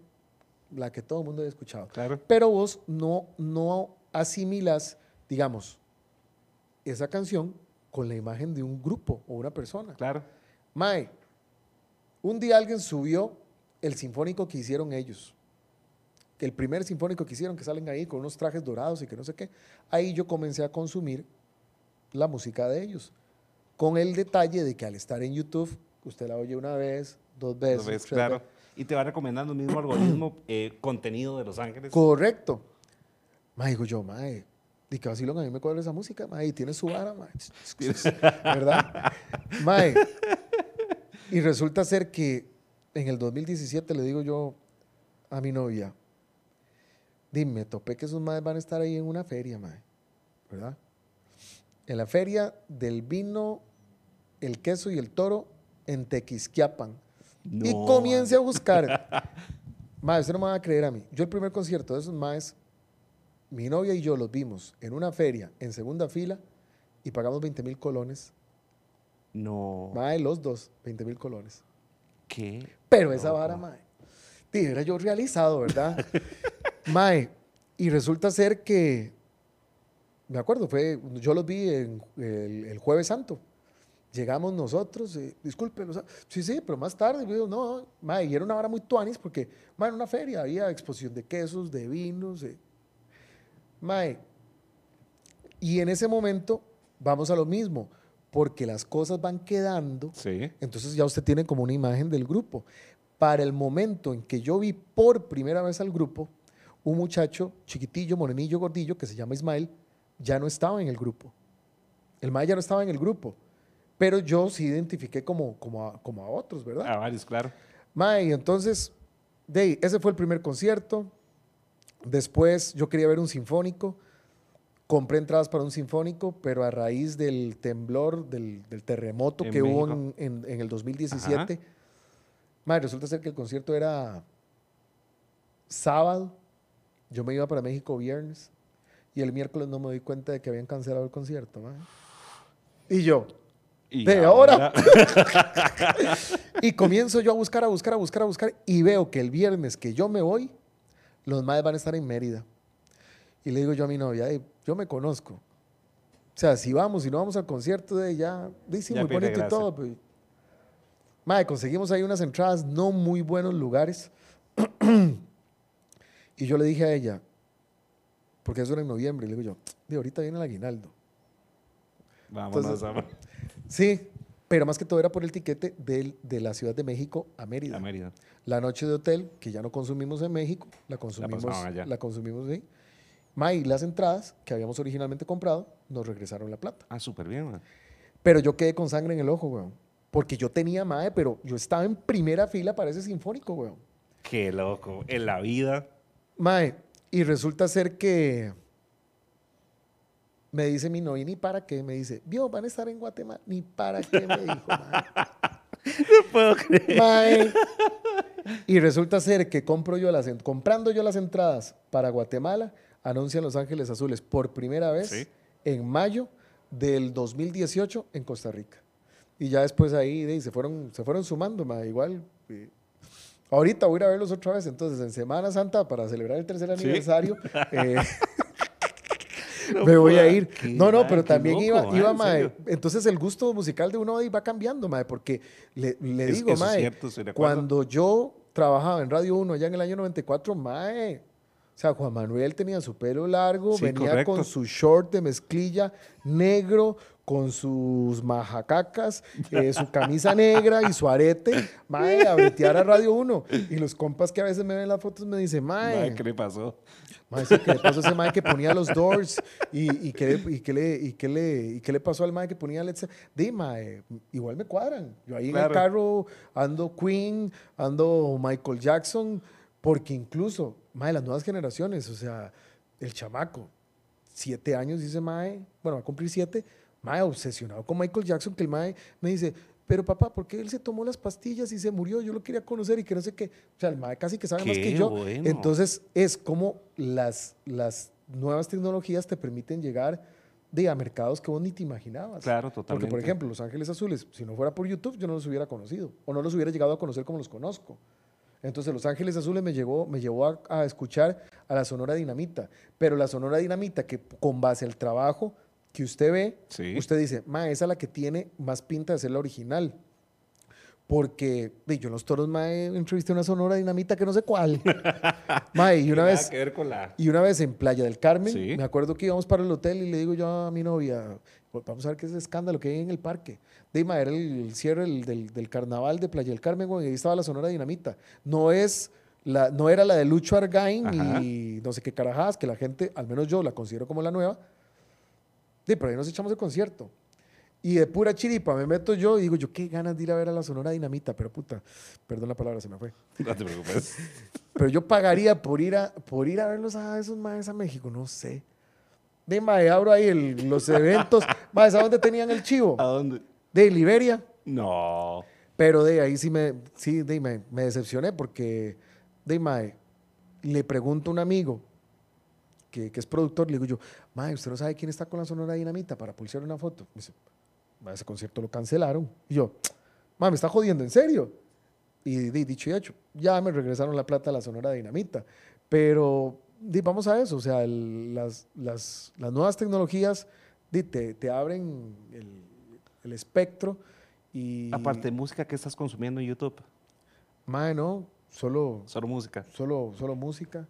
La que todo el mundo había escuchado. Claro. Pero vos no, no asimilas, digamos, esa canción con la imagen de un grupo o una persona. Claro. Mae, un día alguien subió el sinfónico que hicieron ellos. El primer sinfónico que hicieron, que salen ahí con unos trajes dorados y que no sé qué. Ahí yo comencé a consumir la música de ellos. Con el detalle de que al estar en YouTube, usted la oye una vez, dos veces. Ves, tres claro. veces. Y te va recomendando el mismo algoritmo eh, contenido de Los Ángeles. Correcto. Mae, digo yo, mae, y que vacilón, a mí me cuadra esa música, mae, y tiene su vara, mae. ¿Verdad? [LAUGHS] Mae. Y resulta ser que en el 2017 le digo yo a mi novia, dime, topé que esos maes van a estar ahí en una feria, mae. ¿Verdad? En la feria del vino, el queso y el toro en Tequisquiapan. Y comience a buscar. [LAUGHS] Mae, usted no me va a creer a mí. Yo el primer concierto de esos maes, mi novia y yo los vimos en una feria, en segunda fila, y pagamos 20 mil colones. No. Mae, los dos, 20 mil colones. ¿Qué? Pero esa loco. vara, mae. era yo realizado, ¿verdad? [LAUGHS] mae, y resulta ser que, me acuerdo, fue, yo los vi en el, el Jueves Santo. Llegamos nosotros, eh, disculpe, los- sí, sí, pero más tarde, yo digo, no, mae, y era una vara muy tuanis porque, mae, en una feria había exposición de quesos, de vinos, eh. Mae. Y en ese momento vamos a lo mismo, porque las cosas van quedando Sí. entonces ya usted tiene como una imagen del grupo. Para el momento en que yo vi por primera vez al grupo, un muchacho chiquitillo, morenillo, gordillo, que se llama Ismael, ya no estaba en el grupo. El Mae ya no estaba en el grupo. Pero yo sí identifiqué como, como, a, como a otros, ¿verdad? A varios, claro. Mae, entonces, de ese fue el primer concierto. Después yo quería ver un sinfónico. Compré entradas para un sinfónico, pero a raíz del temblor, del, del terremoto En que hubo en, en- en el 2017, mae, resulta ser que el concierto era sábado. Yo me iba para México viernes. Y el miércoles no me doy cuenta de que habían cancelado el concierto, mae. Y yo, Y de ahora. [LAUGHS] [LAUGHS] y comienzo yo a buscar, a buscar, a buscar, a buscar. Y veo que el viernes que yo me voy, los maes van a estar en Mérida. Y le digo yo a mi novia, "Ey, yo me conozco. O sea, si vamos, si no vamos al concierto de ella, dice muy bonito y todo. Pues. Mae, conseguimos ahí unas entradas, no muy buenos lugares. [CLEARS THROAT] y yo le dije a ella, porque eso era en noviembre, y le digo yo, de ahorita viene el aguinaldo. Vámonos, Entonces- vámonos. Sí, pero más que todo era por el tiquete del- de la Ciudad de México a Mérida. A Mérida. La noche de hotel, que ya no consumimos en México, la consumimos, pasaban allá. la consumimos ahí. Ma, y las entradas que habíamos originalmente comprado, nos regresaron la plata. Ah, súper bien, man. Pero yo quedé con sangre en el ojo, weón. Porque yo tenía MAE, pero yo estaba en primera fila para ese sinfónico, weón. Qué loco. En la vida. Mae, y resulta ser que me dice mi novia, ni para qué, me dice, vio, van a estar en Guatemala, ni para qué, me dijo, [LAUGHS] mae. No puedo creer. Mae. Y resulta ser que compro yo las, comprando yo las entradas para Guatemala, anuncian Los Ángeles Azules por primera vez Sí. en mayo del 2018 en Costa Rica. Y ya después ahí de, se, fueron, se fueron sumando, mae, igual. Ahorita voy a ir a verlos otra vez, entonces en Semana Santa para celebrar el tercer Sí. aniversario. [LAUGHS] eh, Me voy a ir. Qué No, no, pero también loco, iba, iba en mae. Entonces el gusto musical de uno va cambiando, mae, porque le, le Es- digo, mae, cierto, cuando yo trabajaba en Radio 1 allá en el año 94, mae, sea, Juan Manuel tenía su pelo largo, Sí, venía correcto. con su short de mezclilla negro, con sus majacacas, [LAUGHS] eh, su camisa negra y su arete, mae, a bretear a Radio 1. Y los compas que a veces me ven las fotos me dicen, mae, Mae, ¿Qué le pasó? Mae, sí, ¿qué le pasó a ese mae que ponía los Doors? ¿Y, y, qué, le, y, qué le, y, qué le, ¿Y qué le pasó al mae que ponía Zeppelin? Di, mae, igual me cuadran. Yo ahí en el Claro. carro ando Queen, ando Michael Jackson, porque incluso, mae, las nuevas generaciones, o sea, el chamaco, siete años, dice mae, bueno, va a cumplir siete, mae, obsesionado con Michael Jackson, que el mae me dice, pero papá, ¿por qué él se tomó las pastillas y se murió? Yo lo quería conocer y que no sé qué. O sea, el mae casi que sabe más que Qué yo. bueno. Entonces, es como las, las nuevas tecnologías te permiten llegar de a mercados que vos ni te imaginabas. Claro, Porque, totalmente. por ejemplo, Los Ángeles Azules, si no fuera por YouTube, yo no los hubiera conocido o no los hubiera llegado a conocer como los conozco. Entonces, Los Ángeles Azules me, llegó, me llevó a, a escuchar a la Sonora Dinamita, pero la Sonora Dinamita que con base al trabajo que usted ve, Sí. usted dice, ma, esa es la que tiene más pinta de ser la original. Porque yo en los toros, ma, entrevisté a una Sonora Dinamita que no sé cuál. [LAUGHS] ma, y una vez... la... Y una vez en Playa del Carmen, Sí. me acuerdo que íbamos para el hotel y le digo yo a mi novia, "Pues vamos a ver qué es ese escándalo que hay en el parque. Dima, era el, el cierre del, del- del carnaval de Playa del Carmen, güey, y ahí estaba la Sonora Dinamita. No es... La, no era la de Lucho Argain Ajá. y no sé qué carajadas, que la gente, al menos yo la considero como la nueva. Sí, pero ahí nos echamos el concierto. Y de pura chiripa me meto yo y digo, yo qué ganas de ir a ver a la Sonora Dinamita, pero puta, perdón la palabra, se me fue. [LAUGHS] No te preocupes. [LAUGHS] Pero yo pagaría por ir a, por ir a verlos a esos maes a México, no sé. De mae, abro ahí el- los eventos. [LAUGHS] Maes, ¿a dónde tenían el chivo? ¿A dónde? De Liberia. No. Pero de ahí sí me, sí, de, me, me decepcioné porque, de mae, le pregunto a un amigo que, que es productor, le digo yo, mae, ¿usted no sabe quién está con la Sonora Dinamita para pulsar una foto? Me dice, "Mae, ese concierto lo cancelaron. Y yo, mae, me está jodiendo, ¿en serio? Y di- dicho y hecho, ya me regresaron la plata a la Sonora Dinamita. Pero di, vamos a eso, o sea, el- las, las, las nuevas tecnologías di, te, te abren el, el espectro y... Aparte de música, ¿qué estás consumiendo en YouTube? Mae, no, solo, Solo música. solo, solo música.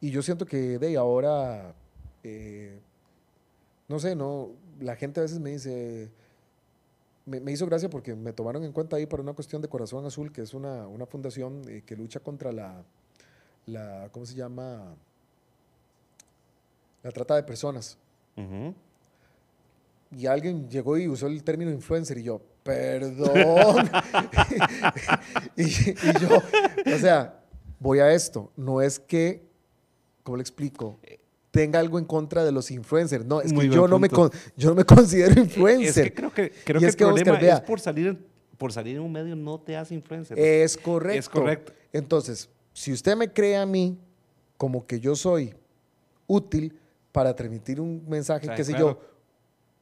Y yo siento que de ahora, eh, no sé, no, la gente a veces me dice, me, me hizo gracia porque me tomaron en cuenta ahí para una cuestión de Corazón Azul, que es una, una fundación eh, que lucha contra la, la, ¿cómo se llama? La trata de personas. Y alguien llegó y usó el término influencer y yo, perdón. [LAUGHS] y, y yo, o sea, voy a esto. No es que, ¿cómo le explico? Tenga algo en contra de los influencers. No, es Muy que yo no, me con- yo no me [LAUGHS] considero Es influencer. que creo que, creo que es el que, Oscar, problema vea. es por salir, en- por salir en un medio no te hace influencer. Es correcto. Es correcto. Entonces, si usted me cree a mí como que yo soy útil, para transmitir un mensaje, Mensaje, qué sé claro. yo,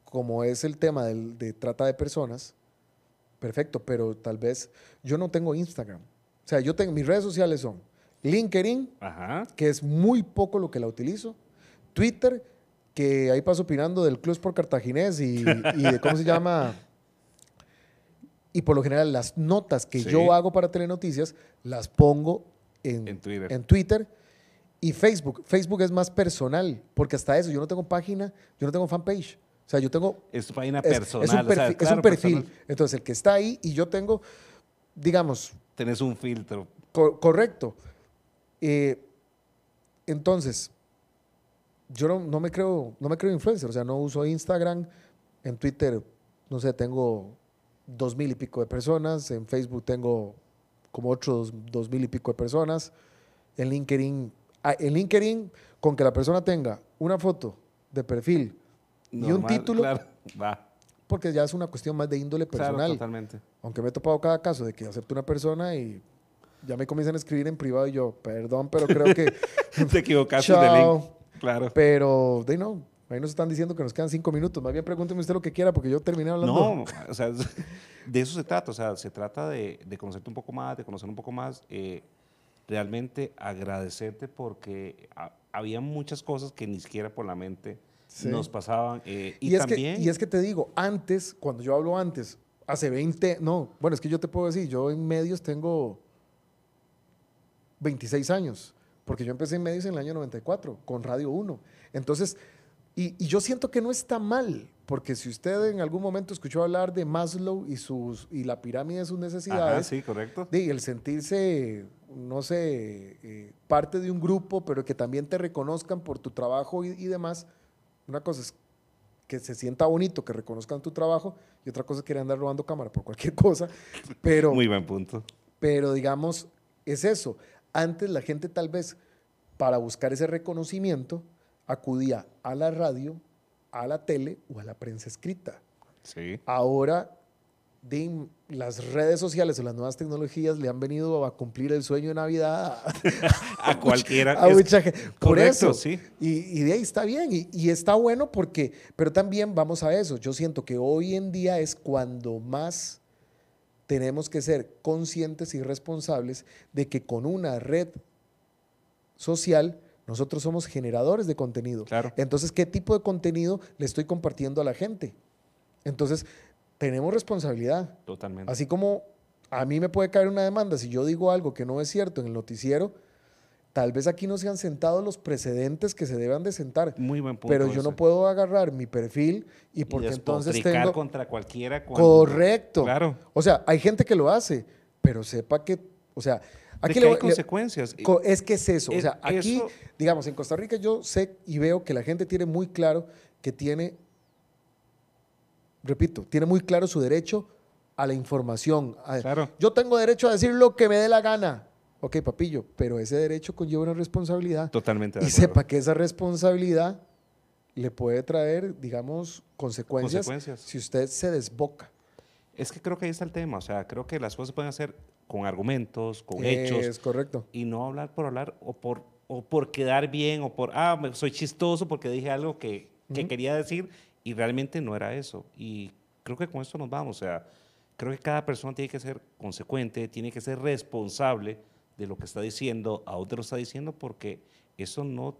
como es el tema del- de trata de personas, perfecto, pero tal vez yo no tengo Instagram. O sea, yo tengo, mis redes sociales son LinkedIn, Ajá. que es muy poco lo que la utilizo, Twitter, que ahí paso opinando del Club por Cartaginés y, y de cómo se llama. Y por lo general las notas que Sí. yo hago para Telenoticias las pongo en, En Twitter. en Twitter y Facebook. Facebook es más personal, porque hasta eso, yo no tengo página, yo no tengo fanpage. O sea, yo tengo... Es tu página personal. es un o sea, perfil, es un perfil. personal. Entonces, el que está ahí y yo tengo, digamos, Tenés un filtro. Co- correcto. Eh, entonces, yo no, no me creo, no me creo influencer, o sea, no uso Instagram, en Twitter, no sé, tengo dos mil y pico de personas, en Facebook tengo como otros dos mil y pico de personas, en LinkedIn, ah, en LinkedIn, con que la persona tenga una foto de perfil y un título, Claro, va. porque ya es una cuestión más de índole Claro, personal. totalmente. Aunque me he topado cada caso de que acepto una persona y ya me comienzan a escribir en privado y yo, perdón, pero creo que... [LAUGHS] Te equivocaste de link. Claro. pero, de no, ahí nos están diciendo que nos quedan cinco minutos. Más bien pregúnteme usted lo que quiera porque yo terminé hablando. No, o sea, [LAUGHS] de eso se trata. O sea, se trata de, de conocerte un poco más, de conocer un poco más. eh, realmente agradecerte porque ha- había muchas cosas que ni siquiera por la mente Sí. nos pasaban. eh, y, Y, es también. que, y es que te digo, antes, cuando yo hablo antes, hace 20, no, bueno, es que yo te puedo decir, yo en medios tengo 26 años, porque yo empecé en medios en el año 94, con Radio 1. Entonces, y, y yo siento que no está mal, porque si usted en algún momento escuchó hablar de Maslow y, sus, y la pirámide de sus Ajá, necesidades, sí, correcto. de, el sentirse, no sé, eh, parte de un grupo, pero que también te reconozcan por tu trabajo y, y demás. Una cosa es que se sienta bonito, que reconozcan tu trabajo, y otra cosa es querer andar robando cámara por cualquier cosa. Pero, [LAUGHS] Muy buen punto. pero digamos, es eso. Antes la gente tal vez, para buscar ese reconocimiento, acudía a la radio, a la tele o a la prensa escrita. Sí. Ahora, de las redes sociales o las nuevas tecnologías le han venido a cumplir el sueño de Navidad a, [LAUGHS] A cualquiera. [LAUGHS] a mucha gente. Por correcto, eso. sí. Y, y de ahí está bien. Y, y está bueno porque, pero también vamos a eso. Yo siento que hoy en día es cuando más tenemos que ser conscientes y responsables de que con una red social nosotros somos generadores de contenido. Claro. Entonces, ¿qué tipo de contenido le estoy compartiendo a la gente? Entonces, tenemos responsabilidad. Totalmente. Así como a mí me puede caer una demanda si yo digo algo que no es cierto en el noticiero, tal vez aquí no se han sentado los precedentes que se deban de sentar. Muy buen punto. Pero yo no puedo agarrar mi perfil y Y porque entonces tengo... contra cualquiera. cuando- Correcto. Claro. O sea, hay gente que lo hace, pero sepa que, o sea, De aquí que le hay le- consecuencias. Co- Es que es eso. O sea, aquí, eso- digamos, en Costa Rica yo sé y veo que la gente tiene muy claro que tiene, repito, tiene muy claro su derecho a la información. a- Claro. Yo tengo derecho a decir lo que me dé la gana. Ok, papillo, pero ese derecho conlleva una responsabilidad. Totalmente de Y acuerdo. sepa que esa responsabilidad le puede traer, digamos, consecuencias, Consecuencias. si usted se desboca. Es que creo que ahí está el tema. O sea, creo que las cosas se pueden hacer con argumentos, con hechos. Es correcto. y no hablar por hablar o por, o por quedar bien o por, ah, soy chistoso porque dije algo que, que quería decir y realmente no era eso. Y creo que con esto nos vamos. O sea, creo que cada persona tiene que ser consecuente, tiene que ser responsable de lo que está diciendo, a dónde lo está diciendo, porque eso no,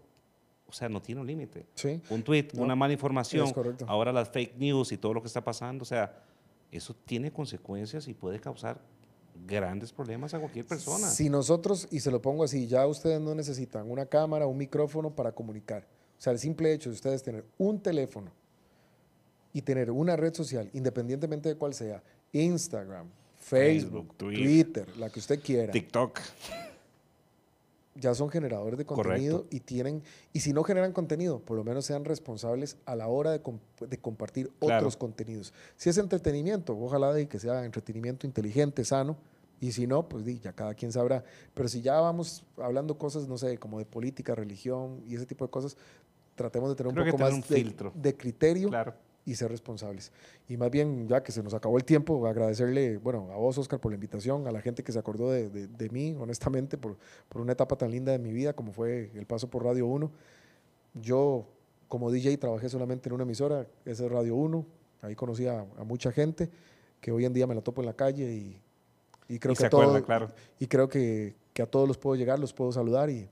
o sea, no tiene un límite. Sí. Un tweet, No, una mala información, ahora las fake news y todo lo que está pasando, o sea, eso tiene consecuencias y puede causar grandes problemas a cualquier persona. Si nosotros, y se lo pongo así, ya ustedes no necesitan una cámara, un micrófono para comunicar. O sea, el simple hecho de ustedes tener un teléfono y tener una red social, independientemente de cuál sea, Instagram, Facebook, Facebook, Twitter. Twitter, la que usted quiera, TikTok. ya son generadores de contenido Correcto. y tienen, y si no generan contenido, por lo menos sean responsables a la hora de, com- de compartir Claro. otros contenidos. Si es entretenimiento, ojalá de que sea entretenimiento inteligente, sano, y si no, pues ya cada quien sabrá. Pero si ya vamos hablando cosas, no sé, como de política, religión y ese tipo de cosas, tratemos de tener Creo un poco tener más un de, filtro. de criterio Claro. Y ser responsables. Y más bien, ya que se nos acabó el tiempo, agradecerle, bueno, a vos, Oscar, por la invitación, a la gente que se acordó de, de- de mí, honestamente, por, por una etapa tan linda de mi vida como fue el paso por Radio 1. Yo como DJ trabajé solamente en una emisora, esa es Radio 1. Ahí conocí a, a mucha gente que hoy en día me la topo en la calle y, y creo Y que a todos, acuerda, claro. y creo que, que a todos los puedo llegar, los puedo saludar y,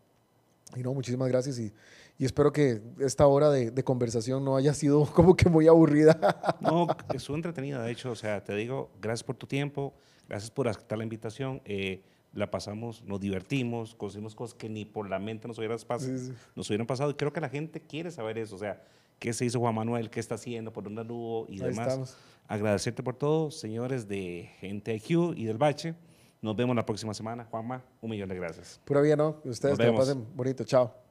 y no, muchísimas gracias y, y espero que esta hora de, de conversación no haya sido [LAUGHS] como que muy aburrida. No, [LAUGHS] estuvo entretenida, de hecho, o sea, te digo, gracias por tu tiempo, gracias por aceptar la invitación, eh, la pasamos, nos divertimos, conocimos cosas que ni por la mente nos hubieran, pas- Sí, sí. nos hubieran pasado y creo que la gente quiere saber eso, o sea, qué se hizo Juan Manuel, qué está haciendo, por dónde anduvo y Ahí demás. estamos. Agradecerte por todo, señores de Gente IQ y del Bache. Nos vemos la próxima semana. Juanma, un millón de gracias. Pura vida, ¿no? Ustedes que pasen bonito. Chao.